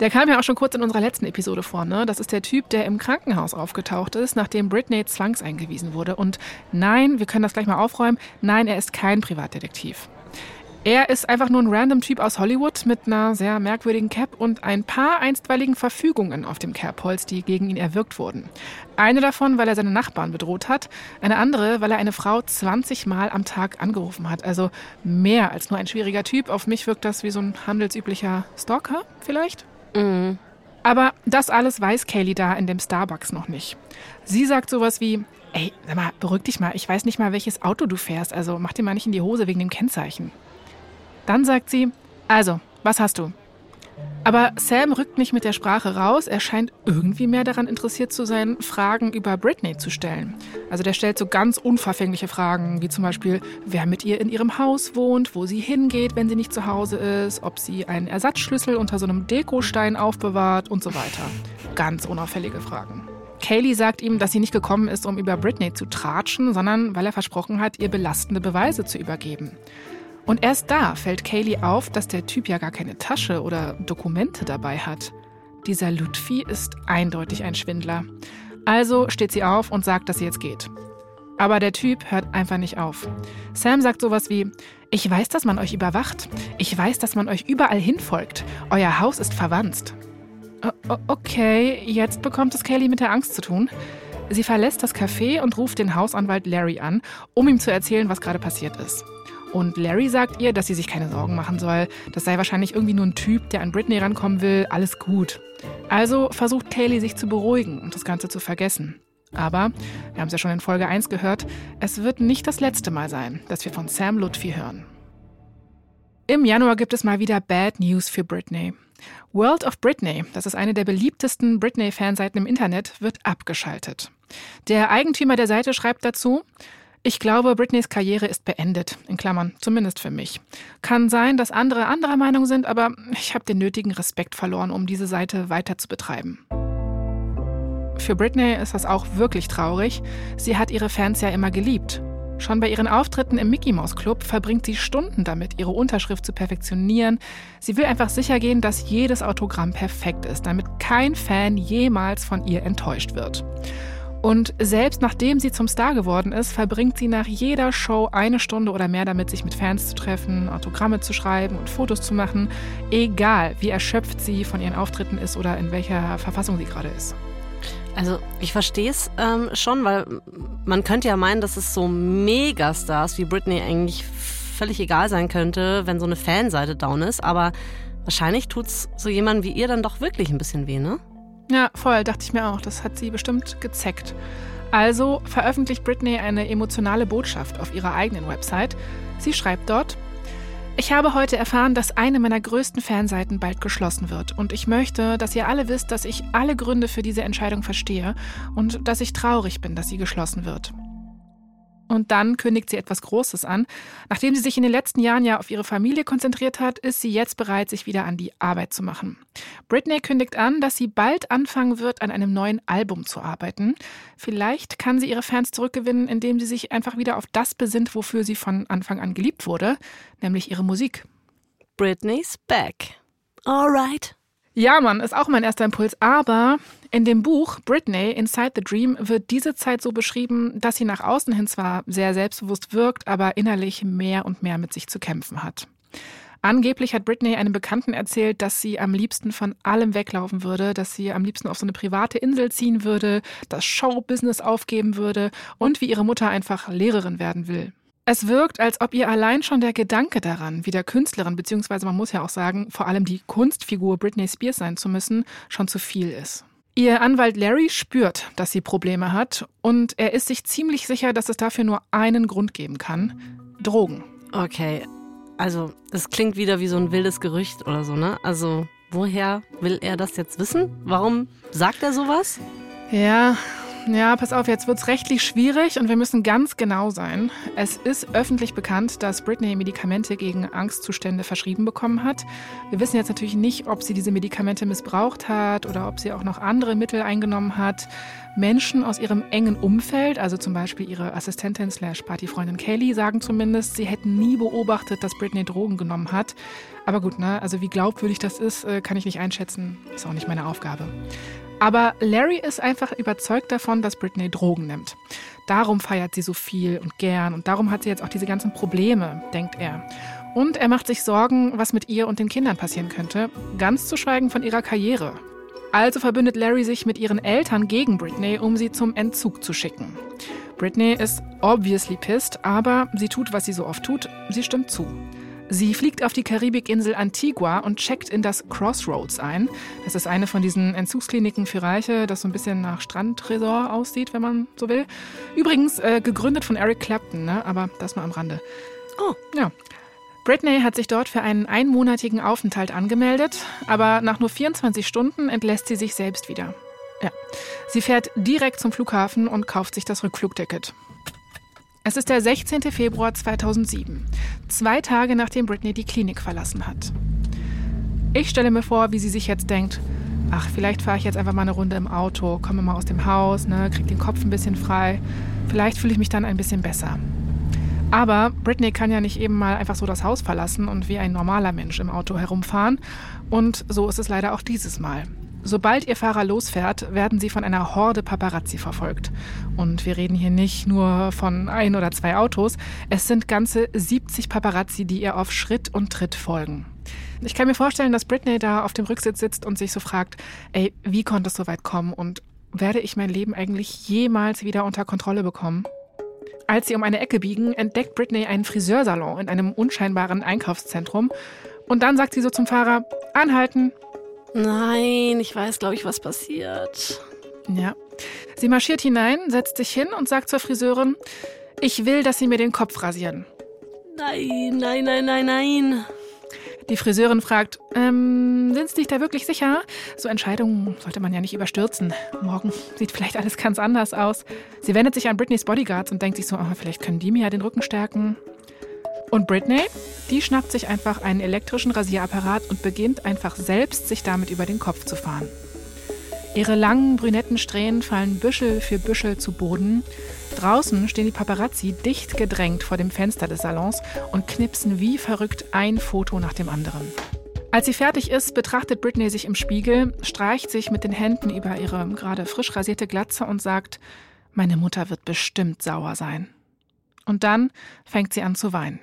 Der kam ja auch schon kurz in unserer letzten Episode vor. Ne? Das ist der Typ, der im Krankenhaus aufgetaucht ist, nachdem Britney zwangseingewiesen wurde. Und nein, wir können das gleich mal aufräumen. Nein, er ist kein Privatdetektiv. Er ist einfach nur ein random Typ aus Hollywood mit einer sehr merkwürdigen Cap und ein paar einstweiligen Verfügungen auf dem Kerbholz, die gegen ihn erwirkt wurden. Eine davon, weil er seine Nachbarn bedroht hat, eine andere, weil er eine Frau 20 Mal am Tag angerufen hat. Also mehr als nur ein schwieriger Typ. Auf mich wirkt das wie so ein handelsüblicher Stalker vielleicht. Mhm. Aber das alles weiß Kaylee da in dem Starbucks noch nicht. Sie sagt sowas wie, ey, sag mal, beruhig dich mal, ich weiß nicht mal, welches Auto du fährst, also mach dir mal nicht in die Hose wegen dem Kennzeichen. Dann sagt sie, also, was hast du? Aber Sam rückt nicht mit der Sprache raus. Er scheint irgendwie mehr daran interessiert zu sein, Fragen über Britney zu stellen. Also der stellt so ganz unverfängliche Fragen, wie zum Beispiel, wer mit ihr in ihrem Haus wohnt, wo sie hingeht, wenn sie nicht zu Hause ist, ob sie einen Ersatzschlüssel unter so einem Dekostein aufbewahrt und so weiter. Ganz unauffällige Fragen. Kaylee sagt ihm, dass sie nicht gekommen ist, um über Britney zu tratschen, sondern weil er versprochen hat, ihr belastende Beweise zu übergeben. Und erst da fällt Kaylee auf, dass der Typ ja gar keine Tasche oder Dokumente dabei hat. Dieser Lutfi ist eindeutig ein Schwindler. Also steht sie auf und sagt, dass sie jetzt geht. Aber der Typ hört einfach nicht auf. Sam sagt sowas wie, ich weiß, dass man euch überwacht. Ich weiß, dass man euch überall hinfolgt. Euer Haus ist verwandt. Okay, jetzt bekommt es Kaylee mit der Angst zu tun. Sie verlässt das Café und ruft den Hausanwalt Larry an, um ihm zu erzählen, was gerade passiert ist. Und Larry sagt ihr, dass sie sich keine Sorgen machen soll. Das sei wahrscheinlich irgendwie nur ein Typ, der an Britney rankommen will. Alles gut. Also versucht Kaylee sich zu beruhigen und das Ganze zu vergessen. Aber, wir haben es ja schon in Folge 1 gehört, es wird nicht das letzte Mal sein, dass wir von Sam Lutfi hören. Im Januar gibt es mal wieder Bad News für Britney. World of Britney, das ist eine der beliebtesten Britney-Fanseiten im Internet, wird abgeschaltet. Der Eigentümer der Seite schreibt dazu, ich glaube, Britneys Karriere ist beendet, in Klammern, zumindest für mich. Kann sein, dass andere anderer Meinung sind, aber ich habe den nötigen Respekt verloren, um diese Seite weiter zu betreiben. Für Britney ist das auch wirklich traurig. Sie hat ihre Fans ja immer geliebt. Schon bei ihren Auftritten im Mickey Mouse Club verbringt sie Stunden damit, ihre Unterschrift zu perfektionieren. Sie will einfach sicher gehen, dass jedes Autogramm perfekt ist, damit kein Fan jemals von ihr enttäuscht wird. Und selbst nachdem sie zum Star geworden ist, verbringt sie nach jeder Show eine Stunde oder mehr damit, sich mit Fans zu treffen, Autogramme zu schreiben und Fotos zu machen, egal wie erschöpft sie von ihren Auftritten ist oder in welcher Verfassung sie gerade ist. Also ich verstehe es ähm, schon, weil man könnte ja meinen, dass es so Megastars wie Britney eigentlich völlig egal sein könnte, wenn so eine Fanseite down ist, aber wahrscheinlich tut es so jemandem wie ihr dann doch wirklich ein bisschen weh, ne? Ja, voll, dachte ich mir auch. Das hat sie bestimmt gezeckt. Also veröffentlicht Britney eine emotionale Botschaft auf ihrer eigenen Website. Sie schreibt dort, ich habe heute erfahren, dass eine meiner größten Fanseiten bald geschlossen wird. Und ich möchte, dass ihr alle wisst, dass ich alle Gründe für diese Entscheidung verstehe und dass ich traurig bin, dass sie geschlossen wird. Und dann kündigt sie etwas Großes an. Nachdem sie sich in den letzten Jahren ja auf ihre Familie konzentriert hat, ist sie jetzt bereit, sich wieder an die Arbeit zu machen. Britney kündigt an, dass sie bald anfangen wird, an einem neuen Album zu arbeiten. Vielleicht kann sie ihre Fans zurückgewinnen, indem sie sich einfach wieder auf das besinnt, wofür sie von Anfang an geliebt wurde, nämlich ihre Musik. Britney's back. Alright. Ja, Mann, ist auch mein erster Impuls. Aber in dem Buch Britney Inside the Dream wird diese Zeit so beschrieben, dass sie nach außen hin zwar sehr selbstbewusst wirkt, aber innerlich mehr und mehr mit sich zu kämpfen hat. Angeblich hat Britney einem Bekannten erzählt, dass sie am liebsten von allem weglaufen würde, dass sie am liebsten auf so eine private Insel ziehen würde, das Showbusiness aufgeben würde und wie ihre Mutter einfach Lehrerin werden will. Es wirkt, als ob ihr allein schon der Gedanke daran, wieder Künstlerin, beziehungsweise man muss ja auch sagen, vor allem die Kunstfigur Britney Spears sein zu müssen, schon zu viel ist. Ihr Anwalt Larry spürt, dass sie Probleme hat und er ist sich ziemlich sicher, dass es dafür nur einen Grund geben kann. Drogen. Okay, also es klingt wieder wie so ein wildes Gerücht oder so, ne? Also woher will er das jetzt wissen? Warum sagt er sowas? Ja, ja, pass auf, jetzt wird es rechtlich schwierig und wir müssen ganz genau sein. Es ist öffentlich bekannt, dass Britney Medikamente gegen Angstzustände verschrieben bekommen hat. Wir wissen jetzt natürlich nicht, ob sie diese Medikamente missbraucht hat oder ob sie auch noch andere Mittel eingenommen hat. Menschen aus ihrem engen Umfeld, also zum Beispiel ihre Assistentin slash Partyfreundin Kaylee, sagen zumindest, sie hätten nie beobachtet, dass Britney Drogen genommen hat. Aber gut, ne? also wie glaubwürdig das ist, äh, kann ich nicht einschätzen. Ist auch nicht meine Aufgabe. Aber Larry ist einfach überzeugt davon, dass Britney Drogen nimmt. Darum feiert sie so viel und gern und darum hat sie jetzt auch diese ganzen Probleme, denkt er. Und er macht sich Sorgen, was mit ihr und den Kindern passieren könnte, ganz zu schweigen von ihrer Karriere. Also verbündet Larry sich mit ihren Eltern gegen Britney, um sie zum Entzug zu schicken. Britney ist obviously pissed, aber sie tut, was sie so oft tut, sie stimmt zu. Sie fliegt auf die Karibikinsel Antigua und checkt in das Crossroads ein. Das ist eine von diesen Entzugskliniken für Reiche, das so ein bisschen nach Strandtresor aussieht, wenn man so will. Übrigens äh, gegründet von Eric Clapton, ne? aber das mal am Rande. Oh. Ja. Britney hat sich dort für einen einmonatigen Aufenthalt angemeldet, aber nach nur 24 Stunden entlässt sie sich selbst wieder. Ja. Sie fährt direkt zum Flughafen und kauft sich das Rückflugticket. Es ist der 16. Februar 2007, zwei Tage nachdem Britney die Klinik verlassen hat. Ich stelle mir vor, wie sie sich jetzt denkt, ach, vielleicht fahre ich jetzt einfach mal eine Runde im Auto, komme mal aus dem Haus, ne, krieg den Kopf ein bisschen frei. Vielleicht fühle ich mich dann ein bisschen besser. Aber Britney kann ja nicht eben mal einfach so das Haus verlassen und wie ein normaler Mensch im Auto herumfahren. Und so ist es leider auch dieses Mal. Sobald ihr Fahrer losfährt, werden sie von einer Horde Paparazzi verfolgt. Und wir reden hier nicht nur von ein oder zwei Autos, es sind ganze 70 Paparazzi, die ihr auf Schritt und Tritt folgen. Ich kann mir vorstellen, dass Britney da auf dem Rücksitz sitzt und sich so fragt, ey, wie konnte es so weit kommen und werde ich mein Leben eigentlich jemals wieder unter Kontrolle bekommen? Als sie um eine Ecke biegen, entdeckt Britney einen Friseursalon in einem unscheinbaren Einkaufszentrum. Und dann sagt sie so zum Fahrer, anhalten, Nein, ich weiß, glaube ich, was passiert. Ja. Sie marschiert hinein, setzt sich hin und sagt zur Friseurin, ich will, dass Sie mir den Kopf rasieren. Nein, nein, nein, nein, nein. Die Friseurin fragt, ähm, sind Sie sich da wirklich sicher? So Entscheidungen sollte man ja nicht überstürzen. Morgen sieht vielleicht alles ganz anders aus. Sie wendet sich an Britneys Bodyguards und denkt sich so, oh, vielleicht können die mir ja den Rücken stärken. Und Britney, die schnappt sich einfach einen elektrischen Rasierapparat und beginnt einfach selbst, sich damit über den Kopf zu fahren. Ihre langen brünetten Strähnen fallen Büschel für Büschel zu Boden. Draußen stehen die Paparazzi dicht gedrängt vor dem Fenster des Salons und knipsen wie verrückt ein Foto nach dem anderen. Als sie fertig ist, betrachtet Britney sich im Spiegel, streicht sich mit den Händen über ihre gerade frisch rasierte Glatze und sagt, meine Mutter wird bestimmt sauer sein. Und dann fängt sie an zu weinen.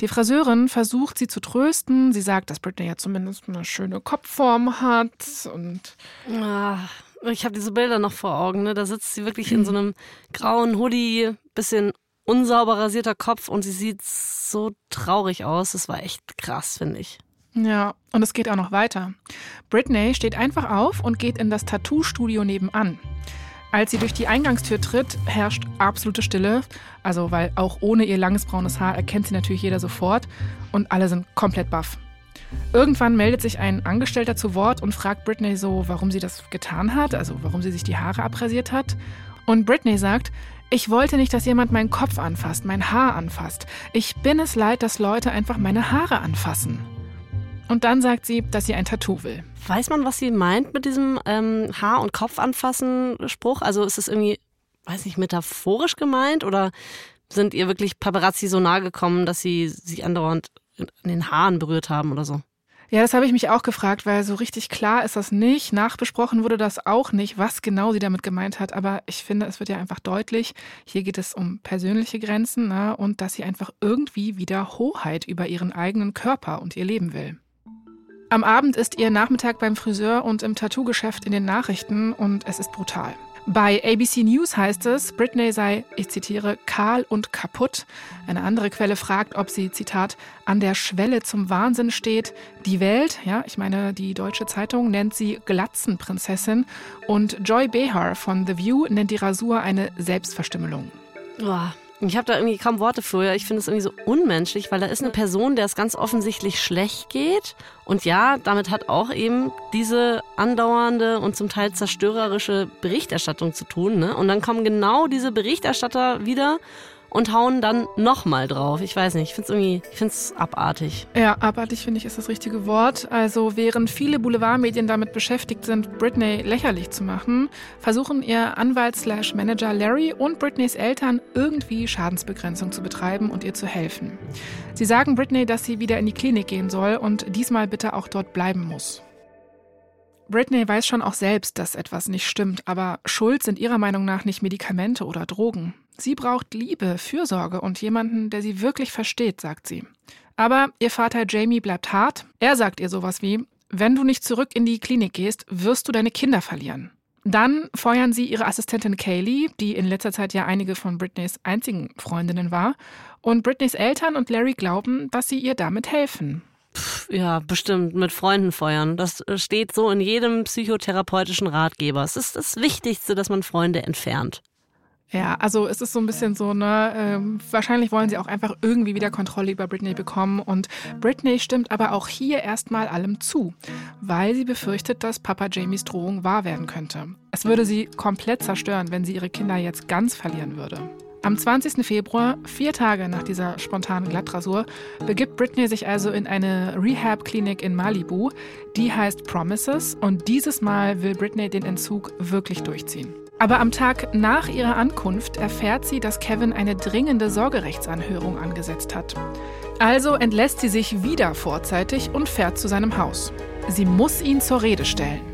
Die Friseurin versucht sie zu trösten. Sie sagt, dass Britney ja zumindest eine schöne Kopfform hat und ah, ich habe diese Bilder noch vor Augen. Ne? Da sitzt sie wirklich in so einem grauen Hoodie, bisschen unsauber rasierter Kopf und sie sieht so traurig aus. Das war echt krass, finde ich. Ja, und es geht auch noch weiter. Britney steht einfach auf und geht in das Tattoo-Studio nebenan. Als sie durch die Eingangstür tritt, herrscht absolute Stille. Also, weil auch ohne ihr langes braunes Haar erkennt sie natürlich jeder sofort und alle sind komplett baff. Irgendwann meldet sich ein Angestellter zu Wort und fragt Britney so, warum sie das getan hat, also warum sie sich die Haare abrasiert hat. Und Britney sagt, ich wollte nicht, dass jemand meinen Kopf anfasst, mein Haar anfasst. Ich bin es leid, dass Leute einfach meine Haare anfassen. Und dann sagt sie, dass sie ein Tattoo will. Weiß man, was sie meint mit diesem ähm, Haar- und Kopf anfassen Spruch? Also ist es irgendwie, weiß nicht, metaphorisch gemeint oder sind ihr wirklich Paparazzi so nahe gekommen, dass sie sich andauernd in den Haaren berührt haben oder so? Ja, das habe ich mich auch gefragt, weil so richtig klar ist das nicht. Nachbesprochen wurde das auch nicht, was genau sie damit gemeint hat. Aber ich finde, es wird ja einfach deutlich, hier geht es um persönliche Grenzen ne, und dass sie einfach irgendwie wieder Hoheit über ihren eigenen Körper und ihr Leben will. Am Abend ist ihr Nachmittag beim Friseur und im Tattoo-Geschäft in den Nachrichten und es ist brutal. Bei ABC News heißt es, Britney sei, ich zitiere, kahl und kaputt. Eine andere Quelle fragt, ob sie, Zitat, an der Schwelle zum Wahnsinn steht. Die Welt, ja, ich meine, die deutsche Zeitung nennt sie Glatzenprinzessin und Joy Behar von The View nennt die Rasur eine Selbstverstümmelung. Boah. Ich habe da irgendwie kaum Worte für. Ich finde es irgendwie so unmenschlich, weil da ist eine Person, der es ganz offensichtlich schlecht geht. Und ja, damit hat auch eben diese andauernde und zum Teil zerstörerische Berichterstattung zu tun. Ne? Und dann kommen genau diese Berichterstatter wieder und hauen dann nochmal drauf. Ich weiß nicht, ich finde es irgendwie, ich finde es abartig. Ja, abartig finde ich ist das richtige Wort. Also während viele Boulevardmedien damit beschäftigt sind, Britney lächerlich zu machen, versuchen ihr Anwalt slash Manager Larry und Britneys Eltern irgendwie Schadensbegrenzung zu betreiben und ihr zu helfen. Sie sagen Britney, dass sie wieder in die Klinik gehen soll und diesmal bitte auch dort bleiben muss. Britney weiß schon auch selbst, dass etwas nicht stimmt, aber Schuld sind ihrer Meinung nach nicht Medikamente oder Drogen. Sie braucht Liebe, Fürsorge und jemanden, der sie wirklich versteht, sagt sie. Aber ihr Vater Jamie bleibt hart. Er sagt ihr sowas wie, wenn du nicht zurück in die Klinik gehst, wirst du deine Kinder verlieren. Dann feuern sie ihre Assistentin Kaylee, die in letzter Zeit ja einige von Britneys einzigen Freundinnen war. Und Britneys Eltern und Larry glauben, dass sie ihr damit helfen. Ja, bestimmt mit Freunden feuern. Das äh, steht so in jedem psychotherapeutischen Ratgeber. Es ist das Wichtigste, dass man Freunde entfernt. Ja, also es ist so ein bisschen so, ne, ähm, wahrscheinlich wollen sie auch einfach irgendwie wieder Kontrolle über Britney bekommen. Und Britney stimmt aber auch hier erstmal allem zu, weil sie befürchtet, dass Papa Jamies Drohung wahr werden könnte. Es würde sie komplett zerstören, wenn sie ihre Kinder jetzt ganz verlieren würde. Am 20. Februar, vier Tage nach dieser spontanen Glattrasur, begibt Britney sich also in eine Rehab-Klinik in Malibu. Die heißt Promises und dieses Mal will Britney den Entzug wirklich durchziehen. Aber am Tag nach ihrer Ankunft erfährt sie, dass Kevin eine dringende Sorgerechtsanhörung angesetzt hat. Also entlässt sie sich wieder vorzeitig und fährt zu seinem Haus. Sie muss ihn zur Rede stellen.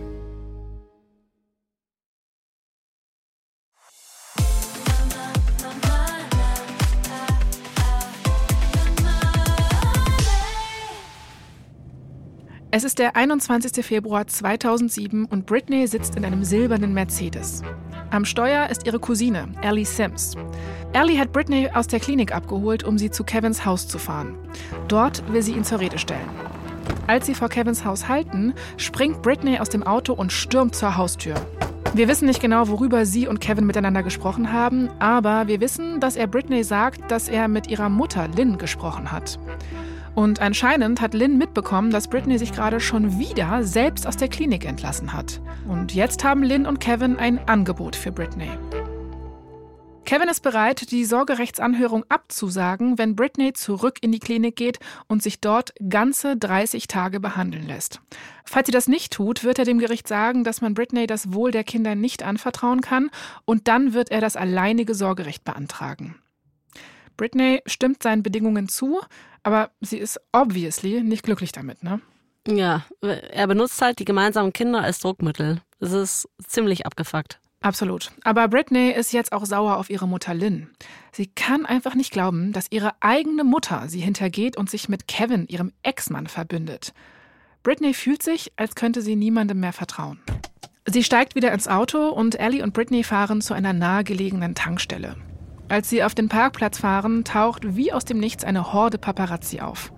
Es ist der 21. Februar 2007 und Britney sitzt in einem silbernen Mercedes. Am Steuer ist ihre Cousine, Ellie Sims. Ellie hat Britney aus der Klinik abgeholt, um sie zu Kevins Haus zu fahren. Dort will sie ihn zur Rede stellen. Als sie vor Kevins Haus halten, springt Britney aus dem Auto und stürmt zur Haustür. Wir wissen nicht genau, worüber sie und Kevin miteinander gesprochen haben, aber wir wissen, dass er Britney sagt, dass er mit ihrer Mutter Lynn gesprochen hat. Und anscheinend hat Lynn mitbekommen, dass Britney sich gerade schon wieder selbst aus der Klinik entlassen hat. Und jetzt haben Lynn und Kevin ein Angebot für Britney. Kevin ist bereit, die Sorgerechtsanhörung abzusagen, wenn Britney zurück in die Klinik geht und sich dort ganze 30 Tage behandeln lässt. Falls sie das nicht tut, wird er dem Gericht sagen, dass man Britney das Wohl der Kinder nicht anvertrauen kann und dann wird er das alleinige Sorgerecht beantragen. Britney stimmt seinen Bedingungen zu, aber sie ist obviously nicht glücklich damit, ne? Ja, er benutzt halt die gemeinsamen Kinder als Druckmittel. Das ist ziemlich abgefuckt. Absolut. Aber Britney ist jetzt auch sauer auf ihre Mutter Lynn. Sie kann einfach nicht glauben, dass ihre eigene Mutter sie hintergeht und sich mit Kevin, ihrem Ex-Mann, verbündet. Britney fühlt sich, als könnte sie niemandem mehr vertrauen. Sie steigt wieder ins Auto und Ellie und Britney fahren zu einer nahegelegenen Tankstelle. Als sie auf den Parkplatz fahren, taucht wie aus dem Nichts eine Horde Paparazzi auf.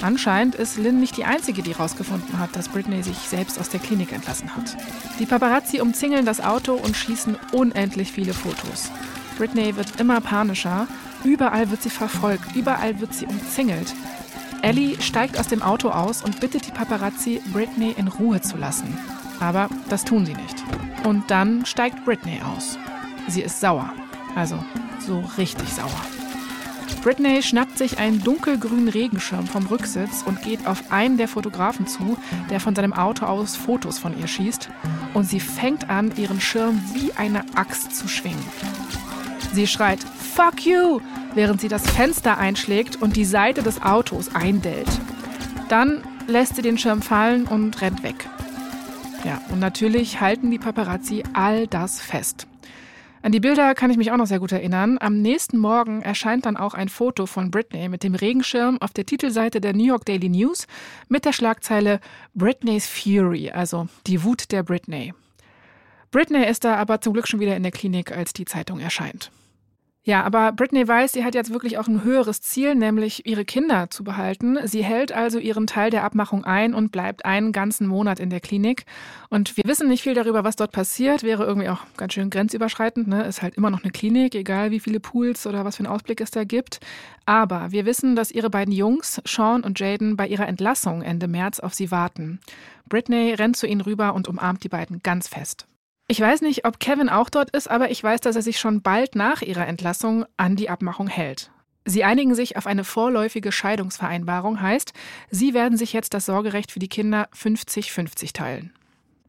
Anscheinend ist Lynn nicht die Einzige, die herausgefunden hat, dass Britney sich selbst aus der Klinik entlassen hat. Die Paparazzi umzingeln das Auto und schießen unendlich viele Fotos. Britney wird immer panischer, überall wird sie verfolgt, überall wird sie umzingelt. Ellie steigt aus dem Auto aus und bittet die Paparazzi, Britney in Ruhe zu lassen. Aber das tun sie nicht. Und dann steigt Britney aus. Sie ist sauer. Also so richtig sauer. Britney schnappt sich einen dunkelgrünen Regenschirm vom Rücksitz und geht auf einen der Fotografen zu, der von seinem Auto aus Fotos von ihr schießt. Und sie fängt an, ihren Schirm wie eine Axt zu schwingen. Sie schreit Fuck you, während sie das Fenster einschlägt und die Seite des Autos eindellt. Dann lässt sie den Schirm fallen und rennt weg. Ja, und natürlich halten die Paparazzi all das fest. An die Bilder kann ich mich auch noch sehr gut erinnern. Am nächsten Morgen erscheint dann auch ein Foto von Britney mit dem Regenschirm auf der Titelseite der New York Daily News mit der Schlagzeile Britney's Fury, also die Wut der Britney. Britney ist da aber zum Glück schon wieder in der Klinik, als die Zeitung erscheint. Ja, aber Britney weiß, sie hat jetzt wirklich auch ein höheres Ziel, nämlich ihre Kinder zu behalten. Sie hält also ihren Teil der Abmachung ein und bleibt einen ganzen Monat in der Klinik. Und wir wissen nicht viel darüber, was dort passiert. Wäre irgendwie auch ganz schön grenzüberschreitend. Ne? Ist halt immer noch eine Klinik, egal wie viele Pools oder was für einen Ausblick es da gibt. Aber wir wissen, dass ihre beiden Jungs, Sean und Jaden, bei ihrer Entlassung Ende März auf sie warten. Britney rennt zu ihnen rüber und umarmt die beiden ganz fest. Ich weiß nicht, ob Kevin auch dort ist, aber ich weiß, dass er sich schon bald nach ihrer Entlassung an die Abmachung hält. Sie einigen sich auf eine vorläufige Scheidungsvereinbarung, heißt, sie werden sich jetzt das Sorgerecht für die Kinder 50-50 teilen.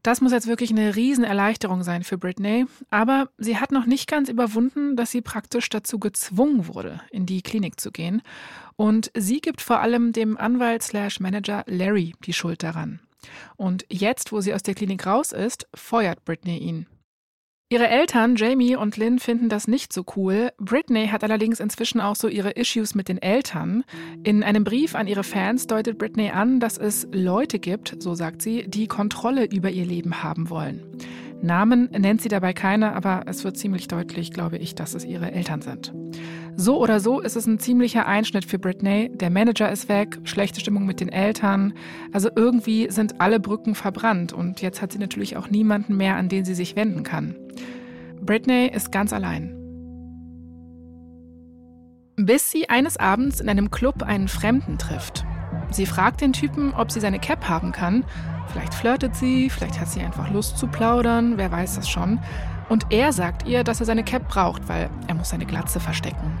Das muss jetzt wirklich eine Riesenerleichterung sein für Britney, aber sie hat noch nicht ganz überwunden, dass sie praktisch dazu gezwungen wurde, in die Klinik zu gehen. Und sie gibt vor allem dem Anwalt-Manager Larry die Schuld daran. Und jetzt, wo sie aus der Klinik raus ist, feuert Britney ihn. Ihre Eltern, Jamie und Lynn, finden das nicht so cool. Britney hat allerdings inzwischen auch so ihre Issues mit den Eltern. In einem Brief an ihre Fans deutet Britney an, dass es Leute gibt, so sagt sie, die Kontrolle über ihr Leben haben wollen. Namen nennt sie dabei keine, aber es wird ziemlich deutlich, glaube ich, dass es ihre Eltern sind. So oder so ist es ein ziemlicher Einschnitt für Britney. Der Manager ist weg, schlechte Stimmung mit den Eltern. Also irgendwie sind alle Brücken verbrannt und jetzt hat sie natürlich auch niemanden mehr, an den sie sich wenden kann. Britney ist ganz allein. Bis sie eines Abends in einem Club einen Fremden trifft. Sie fragt den Typen, ob sie seine Cap haben kann. Vielleicht flirtet sie, vielleicht hat sie einfach Lust zu plaudern, wer weiß das schon. Und er sagt ihr, dass er seine Cap braucht, weil er muss seine Glatze verstecken.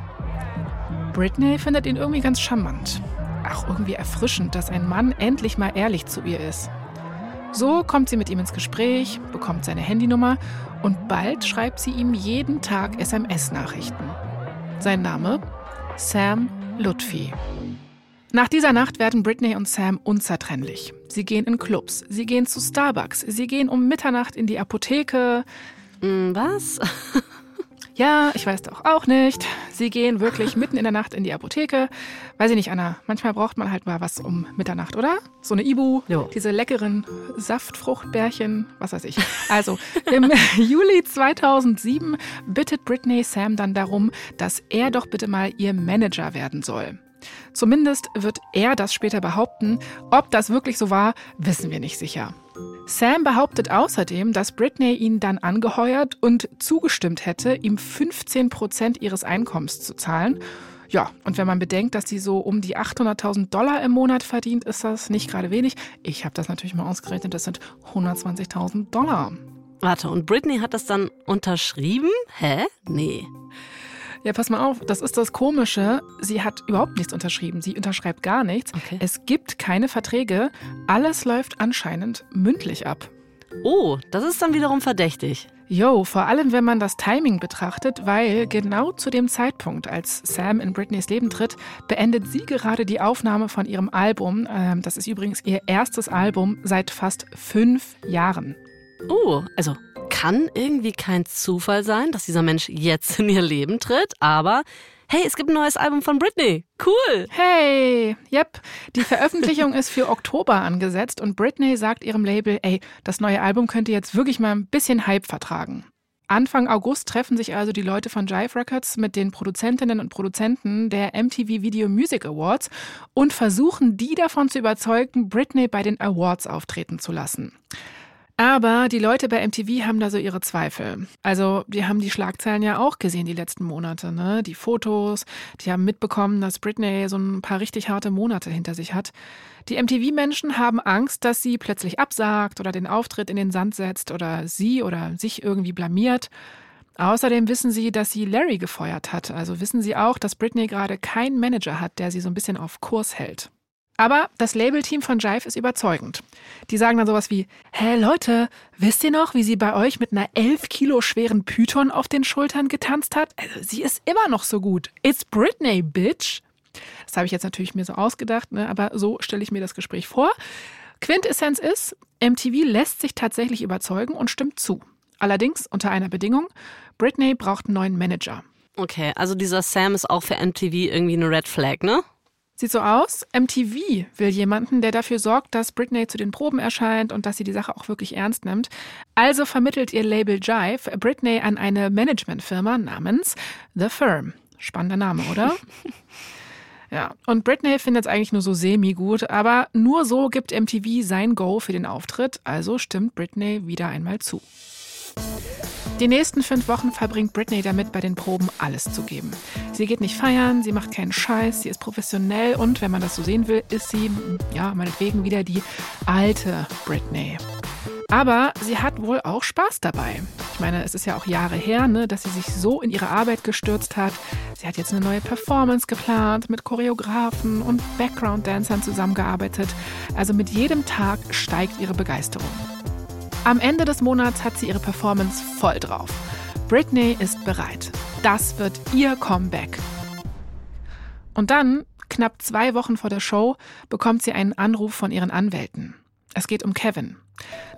Britney findet ihn irgendwie ganz charmant. Auch irgendwie erfrischend, dass ein Mann endlich mal ehrlich zu ihr ist. So kommt sie mit ihm ins Gespräch, bekommt seine Handynummer und bald schreibt sie ihm jeden Tag SMS-Nachrichten. Sein Name? Sam Lutfi. Nach dieser Nacht werden Britney und Sam unzertrennlich. Sie gehen in Clubs, sie gehen zu Starbucks, sie gehen um Mitternacht in die Apotheke. Hm, was? Ja, ich weiß doch auch nicht. Sie gehen wirklich mitten in der Nacht in die Apotheke. Weiß ich nicht, Anna. Manchmal braucht man halt mal was um Mitternacht, oder? So eine Ibu, Jo. diese leckeren Saftfruchtbärchen, was weiß ich. Also, im Juli 2007 bittet Britney Sam dann darum, dass er doch bitte mal ihr Manager werden soll. Zumindest wird er das später behaupten. Ob das wirklich so war, wissen wir nicht sicher. Sam behauptet außerdem, dass Britney ihn dann angeheuert und zugestimmt hätte, ihm 15 Prozent ihres Einkommens zu zahlen. Ja, und wenn man bedenkt, dass sie so um die 800.000 Dollar im Monat verdient, ist das nicht gerade wenig. Ich habe das natürlich mal ausgerechnet, das sind 120.000 Dollar. Warte, und Britney hat das dann unterschrieben? Hä? Nee. Ja, pass mal auf, das ist das Komische. Sie hat überhaupt nichts unterschrieben. Sie unterschreibt gar nichts. Okay. Es gibt keine Verträge. Alles läuft anscheinend mündlich ab. Oh, das ist dann wiederum verdächtig. Yo, vor allem wenn man das Timing betrachtet, weil genau zu dem Zeitpunkt, als Sam in Britneys Leben tritt, beendet sie gerade die Aufnahme von ihrem Album. Ähm, das ist übrigens ihr erstes Album seit fast fünf Jahren. Oh, also kann irgendwie kein Zufall sein, dass dieser Mensch jetzt in ihr Leben tritt, aber hey, es gibt ein neues Album von Britney. Cool. Hey, yep. Die Veröffentlichung ist für Oktober angesetzt und Britney sagt ihrem Label, ey, das neue Album könnte jetzt wirklich mal ein bisschen Hype vertragen. Anfang August treffen sich also die Leute von Jive Records mit den Produzentinnen und Produzenten der MTV Video Music Awards und versuchen, die davon zu überzeugen, Britney bei den Awards auftreten zu lassen. Aber die Leute bei MTV haben da so ihre Zweifel. Also, die haben die Schlagzeilen ja auch gesehen die letzten Monate, ne? Die Fotos, die haben mitbekommen, dass Britney so ein paar richtig harte Monate hinter sich hat. Die MTV-Menschen haben Angst, dass sie plötzlich absagt oder den Auftritt in den Sand setzt oder sie oder sich irgendwie blamiert. Außerdem wissen sie, dass sie Larry gefeuert hat. Also wissen sie auch, dass Britney gerade keinen Manager hat, der sie so ein bisschen auf Kurs hält. Aber das Labelteam von Jive ist überzeugend. Die sagen dann sowas wie, hä Leute, wisst ihr noch, wie sie bei euch mit einer 11 Kilo schweren Python auf den Schultern getanzt hat? Also sie ist immer noch so gut. It's Britney, bitch. Das habe ich jetzt natürlich mir so ausgedacht, ne? aber so stelle ich mir das Gespräch vor. Quintessenz ist, MTV lässt sich tatsächlich überzeugen und stimmt zu. Allerdings unter einer Bedingung, Britney braucht einen neuen Manager. Okay, also dieser Sam ist auch für MTV irgendwie eine Red Flag, ne? Sieht so aus, MTV will jemanden, der dafür sorgt, dass Britney zu den Proben erscheint und dass sie die Sache auch wirklich ernst nimmt. Also vermittelt ihr Label Jive Britney an eine Managementfirma namens The Firm. Spannender Name, oder? Ja, und Britney findet es eigentlich nur so semi-gut, aber nur so gibt MTV sein Go für den Auftritt, also stimmt Britney wieder einmal zu. Die nächsten fünf Wochen verbringt Britney damit, bei den Proben alles zu geben. Sie geht nicht feiern, sie macht keinen Scheiß, sie ist professionell und, wenn man das so sehen will, ist sie, ja, meinetwegen wieder die alte Britney. Aber sie hat wohl auch Spaß dabei. Ich meine, es ist ja auch Jahre her, ne, dass sie sich so in ihre Arbeit gestürzt hat. Sie hat jetzt eine neue Performance geplant, mit Choreografen und Background-Dancern zusammengearbeitet. Also mit jedem Tag steigt ihre Begeisterung. Am Ende des Monats hat sie ihre Performance voll drauf. Britney ist bereit. Das wird ihr Comeback. Und dann, knapp zwei Wochen vor der Show, bekommt sie einen Anruf von ihren Anwälten. Es geht um Kevin.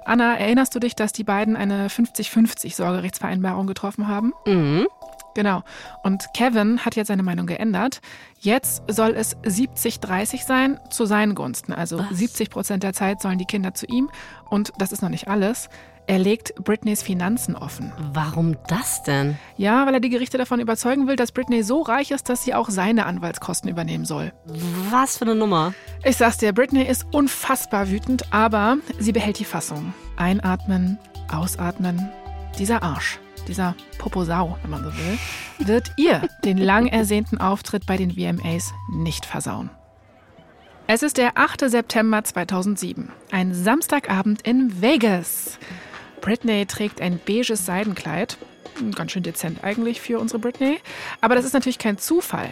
Anna, erinnerst du dich, dass die beiden eine 50-50 Sorgerechtsvereinbarung getroffen haben? Mhm. Genau. Und Kevin hat jetzt seine Meinung geändert. Jetzt soll es 70-30 sein zu seinen Gunsten. Also Was? 70 Prozent der Zeit sollen die Kinder zu ihm. Und das ist noch nicht alles. Er legt Britneys Finanzen offen. Warum das denn? Ja, weil er die Gerichte davon überzeugen will, dass Britney so reich ist, dass sie auch seine Anwaltskosten übernehmen soll. Was für eine Nummer? Ich sag's dir, Britney ist unfassbar wütend, aber sie behält die Fassung. Einatmen, ausatmen. Dieser Arsch, dieser Poposau, wenn man so will, wird ihr den lang ersehnten Auftritt bei den VMAs nicht versauen. Es ist der 8. September 2007, ein Samstagabend in Vegas. Britney trägt ein beiges Seidenkleid. Ganz schön dezent eigentlich für unsere Britney. Aber das ist natürlich kein Zufall.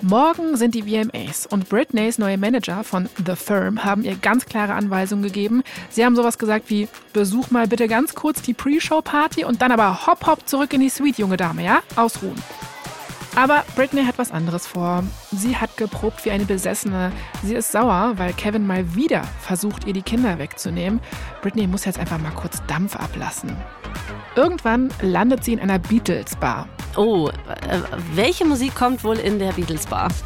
Morgen sind die VMAs und Britneys neue Manager von The Firm haben ihr ganz klare Anweisungen gegeben. Sie haben sowas gesagt wie: Besuch mal bitte ganz kurz die Pre-Show-Party und dann aber hopp hopp zurück in die Suite, junge Dame, ja? Ausruhen. Aber Britney hat was anderes vor. Sie hat geprobt wie eine Besessene. Sie ist sauer, weil Kevin mal wieder versucht, ihr die Kinder wegzunehmen. Britney muss jetzt einfach mal kurz Dampf ablassen. Irgendwann landet sie in einer Beatles-Bar. Oh, äh, welche Musik kommt wohl in der Beatles Bar?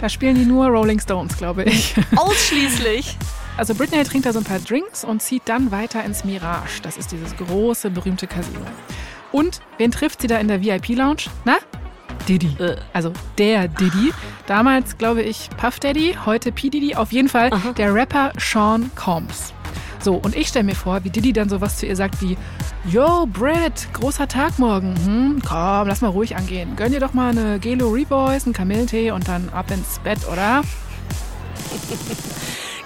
Da spielen die nur Rolling Stones, glaube ich. Ausschließlich. Also Britney trinkt da so ein paar Drinks und zieht dann weiter ins Mirage. Das ist dieses große, berühmte Casino. Und wen trifft sie da in der VIP-Lounge? Na? Diddy. Äh. Also der Diddy. Damals, glaube ich, Puff Daddy, heute P. Diddy. Auf jeden Fall Aha. der Rapper Sean Combs. So, und ich stelle mir vor, wie Diddy dann sowas zu ihr sagt wie Yo, Brit, großer Tag morgen. Hm, komm, lass mal ruhig angehen. Gönn dir doch mal eine Gelo Reboys, einen Kamillentee und dann ab ins Bett, oder?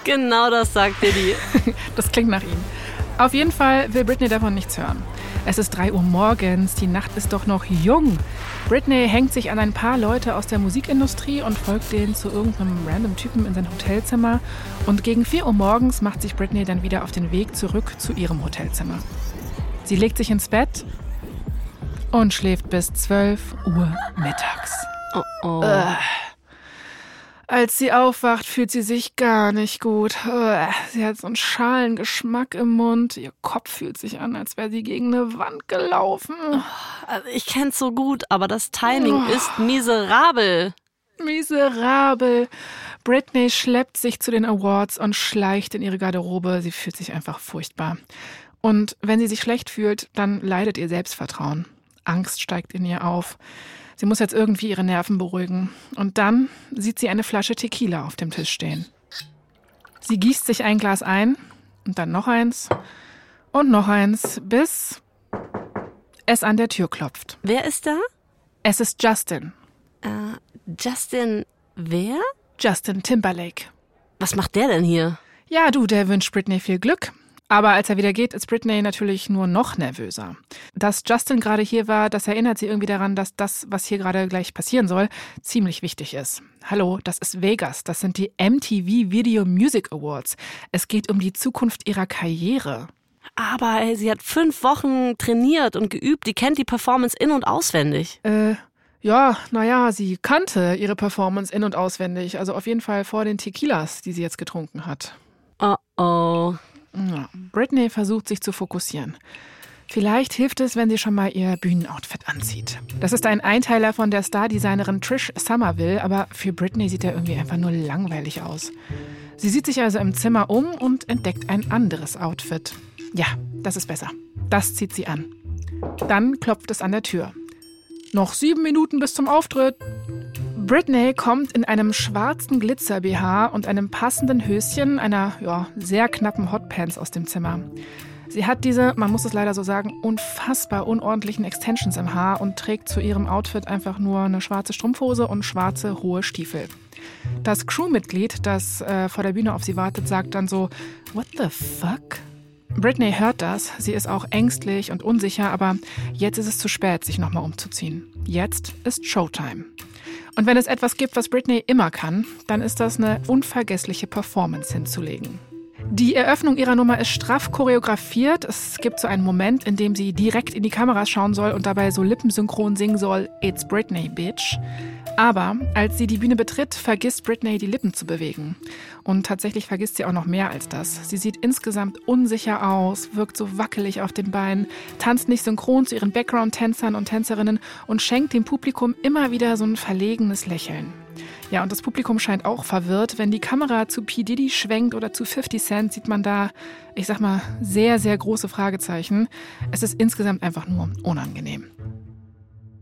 Genau das sagt Diddy. Das klingt nach ihm. Auf jeden Fall will Britney davon nichts hören. Es ist 3 Uhr morgens, die Nacht ist doch noch jung. Britney hängt sich an ein paar Leute aus der Musikindustrie und folgt denen zu irgendeinem random Typen in sein Hotelzimmer. Und gegen 4 Uhr morgens macht sich Britney dann wieder auf den Weg zurück zu ihrem Hotelzimmer. Sie legt sich ins Bett und schläft bis 12 Uhr mittags. Oh, oh. Äh. Als sie aufwacht, fühlt sie sich gar nicht gut. Sie hat so einen schalen Geschmack im Mund. Ihr Kopf fühlt sich an, als wäre sie gegen eine Wand gelaufen. Also ich kenn's so gut, aber das Timing Oh. ist miserabel. Miserabel. Britney schleppt sich zu den Awards und schleicht in ihre Garderobe. Sie fühlt sich einfach furchtbar. Und wenn sie sich schlecht fühlt, dann leidet ihr Selbstvertrauen. Angst steigt in ihr auf. Sie muss jetzt irgendwie ihre Nerven beruhigen. Und dann sieht sie eine Flasche Tequila auf dem Tisch stehen. Sie gießt sich ein Glas ein und dann noch eins und noch eins, bis es an der Tür klopft. Wer ist da? Es ist Justin. Äh, Justin, wer? Justin Timberlake. Was macht der denn hier? Ja, du, der wünscht Britney viel Glück. Aber als er wieder geht, ist Britney natürlich nur noch nervöser. Dass Justin gerade hier war, das erinnert sie irgendwie daran, dass das, was hier gerade gleich passieren soll, ziemlich wichtig ist. Hallo, das ist Vegas. Das sind die MTV Video Music Awards. Es geht um die Zukunft ihrer Karriere. Aber ey, sie hat fünf Wochen trainiert und geübt. Die kennt die Performance in- und auswendig. Äh, ja, naja, sie kannte ihre Performance in- und auswendig. Also auf jeden Fall vor den Tequilas, die sie jetzt getrunken hat. Oh oh. Ja, Britney versucht sich zu fokussieren. Vielleicht hilft es, wenn sie schon mal ihr Bühnenoutfit anzieht. Das ist ein Einteiler von der Stardesignerin Trish Somerville, aber für Britney sieht er irgendwie einfach nur langweilig aus. Sie sieht sich also im Zimmer um und entdeckt ein anderes Outfit. Ja, das ist besser. Das zieht sie an. Dann klopft es an der Tür. Noch sieben Minuten bis zum Auftritt. Britney kommt in einem schwarzen Glitzer-BH und einem passenden Höschen, einer ja, sehr knappen Hotpants aus dem Zimmer. Sie hat diese, man muss es leider so sagen, unfassbar unordentlichen Extensions im Haar und trägt zu ihrem Outfit einfach nur eine schwarze Strumpfhose und schwarze hohe Stiefel. Das Crewmitglied, das äh, vor der Bühne auf sie wartet, sagt dann so: What the fuck? Britney hört das. Sie ist auch ängstlich und unsicher, aber jetzt ist es zu spät, sich nochmal umzuziehen. Jetzt ist Showtime. Und wenn es etwas gibt, was Britney immer kann, dann ist das eine unvergessliche Performance hinzulegen. Die Eröffnung ihrer Nummer ist straff choreografiert. Es gibt so einen Moment, in dem sie direkt in die Kameras schauen soll und dabei so lippensynchron singen soll: It's Britney, Bitch. Aber als sie die Bühne betritt, vergisst Britney die Lippen zu bewegen. Und tatsächlich vergisst sie auch noch mehr als das. Sie sieht insgesamt unsicher aus, wirkt so wackelig auf den Beinen, tanzt nicht synchron zu ihren Background-Tänzern und Tänzerinnen und schenkt dem Publikum immer wieder so ein verlegenes Lächeln. Ja, und das Publikum scheint auch verwirrt. Wenn die Kamera zu P. Diddy schwenkt oder zu 50 Cent, sieht man da, ich sag mal, sehr, sehr große Fragezeichen. Es ist insgesamt einfach nur unangenehm.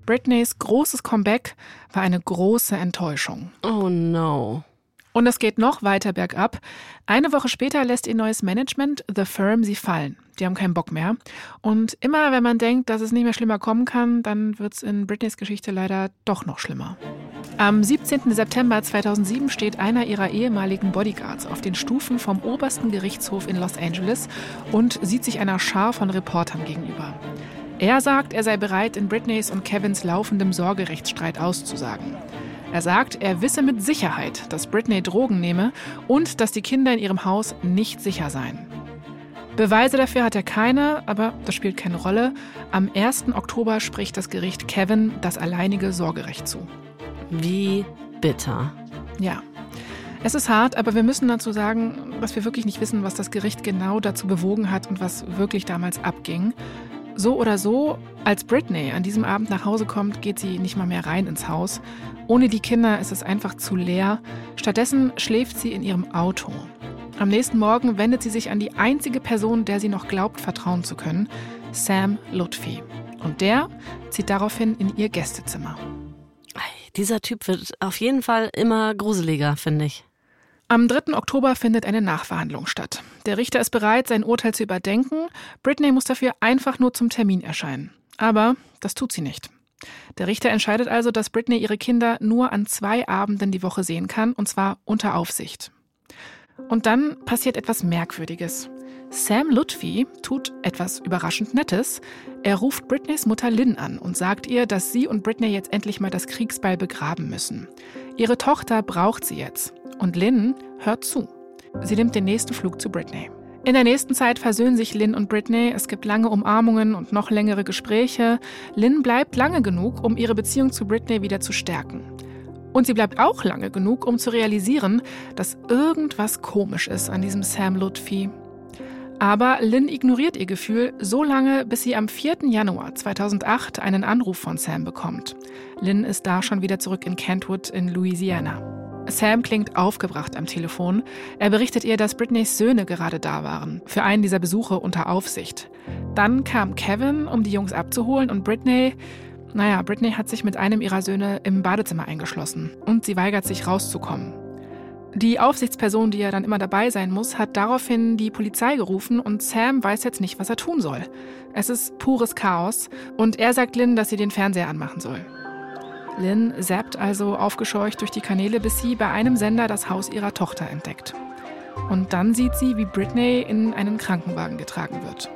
Britneys großes Comeback war eine große Enttäuschung. Oh no. Und es geht noch weiter bergab. Eine Woche später lässt ihr neues Management, The Firm, sie fallen. Die haben keinen Bock mehr. Und immer wenn man denkt, dass es nicht mehr schlimmer kommen kann, dann wird es in Britneys Geschichte leider doch noch schlimmer. Am 17. September 2007 steht einer ihrer ehemaligen Bodyguards auf den Stufen vom obersten Gerichtshof in Los Angeles und sieht sich einer Schar von Reportern gegenüber. Er sagt, er sei bereit, in Britneys und Kevins laufendem Sorgerechtsstreit auszusagen. Er sagt, er wisse mit Sicherheit, dass Britney Drogen nehme und dass die Kinder in ihrem Haus nicht sicher seien. Beweise dafür hat er keine, aber das spielt keine Rolle. Am 1. Oktober spricht das Gericht Kevin das alleinige Sorgerecht zu. Wie bitter. Ja. Es ist hart, aber wir müssen dazu sagen, dass wir wirklich nicht wissen, was das Gericht genau dazu bewogen hat und was wirklich damals abging. So oder so, als Britney an diesem Abend nach Hause kommt, geht sie nicht mal mehr rein ins Haus. Ohne die Kinder ist es einfach zu leer. Stattdessen schläft sie in ihrem Auto. Am nächsten Morgen wendet sie sich an die einzige Person, der sie noch glaubt, vertrauen zu können, Sam Lutfi. Und der zieht daraufhin in ihr Gästezimmer. Dieser Typ wird auf jeden Fall immer gruseliger, finde ich. Am 3. Oktober findet eine Nachverhandlung statt. Der Richter ist bereit, sein Urteil zu überdenken. Britney muss dafür einfach nur zum Termin erscheinen. Aber das tut sie nicht. Der Richter entscheidet also, dass Britney ihre Kinder nur an zwei Abenden die Woche sehen kann, und zwar unter Aufsicht. Und dann passiert etwas Merkwürdiges. Sam Lutfi tut etwas überraschend Nettes. Er ruft Britneys Mutter Lynn an und sagt ihr, dass sie und Britney jetzt endlich mal das Kriegsbeil begraben müssen. Ihre Tochter braucht sie jetzt. Und Lynn hört zu. Sie nimmt den nächsten Flug zu Britney. In der nächsten Zeit versöhnen sich Lynn und Britney. Es gibt lange Umarmungen und noch längere Gespräche. Lynn bleibt lange genug, um ihre Beziehung zu Britney wieder zu stärken. Und sie bleibt auch lange genug, um zu realisieren, dass irgendwas komisch ist an diesem Sam Lutfi. Aber Lynn ignoriert ihr Gefühl so lange, bis sie am 4. Januar 2008 einen Anruf von Sam bekommt. Lynn ist da schon wieder zurück in Kentwood in Louisiana. Sam klingt aufgebracht am Telefon. Er berichtet ihr, dass Britneys Söhne gerade da waren, für einen dieser Besuche unter Aufsicht. Dann kam Kevin, um die Jungs abzuholen und Britney, naja, Britney hat sich mit einem ihrer Söhne im Badezimmer eingeschlossen und sie weigert sich rauszukommen. Die Aufsichtsperson, die ja dann immer dabei sein muss, hat daraufhin die Polizei gerufen und Sam weiß jetzt nicht, was er tun soll. Es ist pures Chaos und er sagt Lynn, dass sie den Fernseher anmachen soll. Lynn zappt also aufgescheucht durch die Kanäle, bis sie bei einem Sender das Haus ihrer Tochter entdeckt. Und dann sieht sie, wie Britney in einen Krankenwagen getragen wird.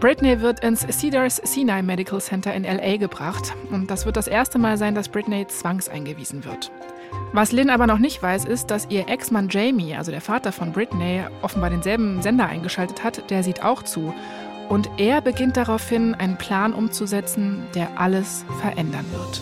Britney wird ins Cedars Sinai Medical Center in LA gebracht und das wird das erste Mal sein, dass Britney zwangseingewiesen wird. Was Lynn aber noch nicht weiß, ist, dass ihr Ex-Mann Jamie, also der Vater von Britney, offenbar denselben Sender eingeschaltet hat. Der sieht auch zu. Und er beginnt daraufhin, einen Plan umzusetzen, der alles verändern wird.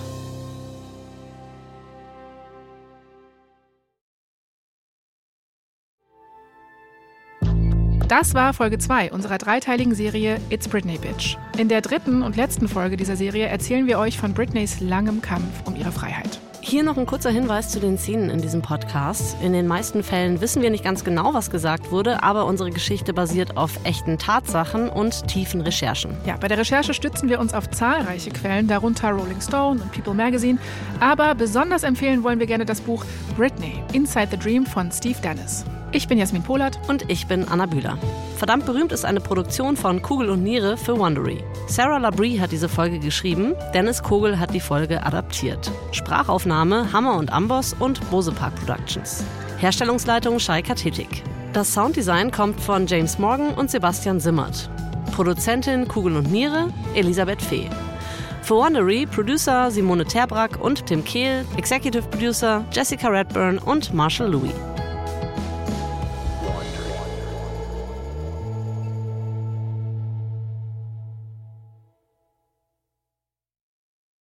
Das war Folge 2 unserer dreiteiligen Serie It's Britney Bitch. In der dritten und letzten Folge dieser Serie erzählen wir euch von Britneys langem Kampf um ihre Freiheit. Hier noch ein kurzer Hinweis zu den Szenen in diesem Podcast. In den meisten Fällen wissen wir nicht ganz genau, was gesagt wurde, aber unsere Geschichte basiert auf echten Tatsachen und tiefen Recherchen. Ja, bei der Recherche stützen wir uns auf zahlreiche Quellen, darunter Rolling Stone und People Magazine. Aber besonders empfehlen wollen wir gerne das Buch Britney, Inside the Dream von Steve Dennis. Ich bin Jasmin Polat. Und ich bin Anna Bühler. Verdammt berühmt ist eine Produktion von Kugel und Niere für Wondery. Sarah Labrie hat diese Folge geschrieben, Dennis Kogel hat die Folge adaptiert. Sprachaufnahme Hammer und Amboss und Bose Park Productions. Herstellungsleitung Shai Kathetik. Das Sounddesign kommt von James Morgan und Sebastian Simmert. Produzentin Kugel und Niere Elisabeth Fee. Für Wondery Producer Simone Terbrack und Tim Kehl, Executive Producer Jessica Redburn und Marshall Louis.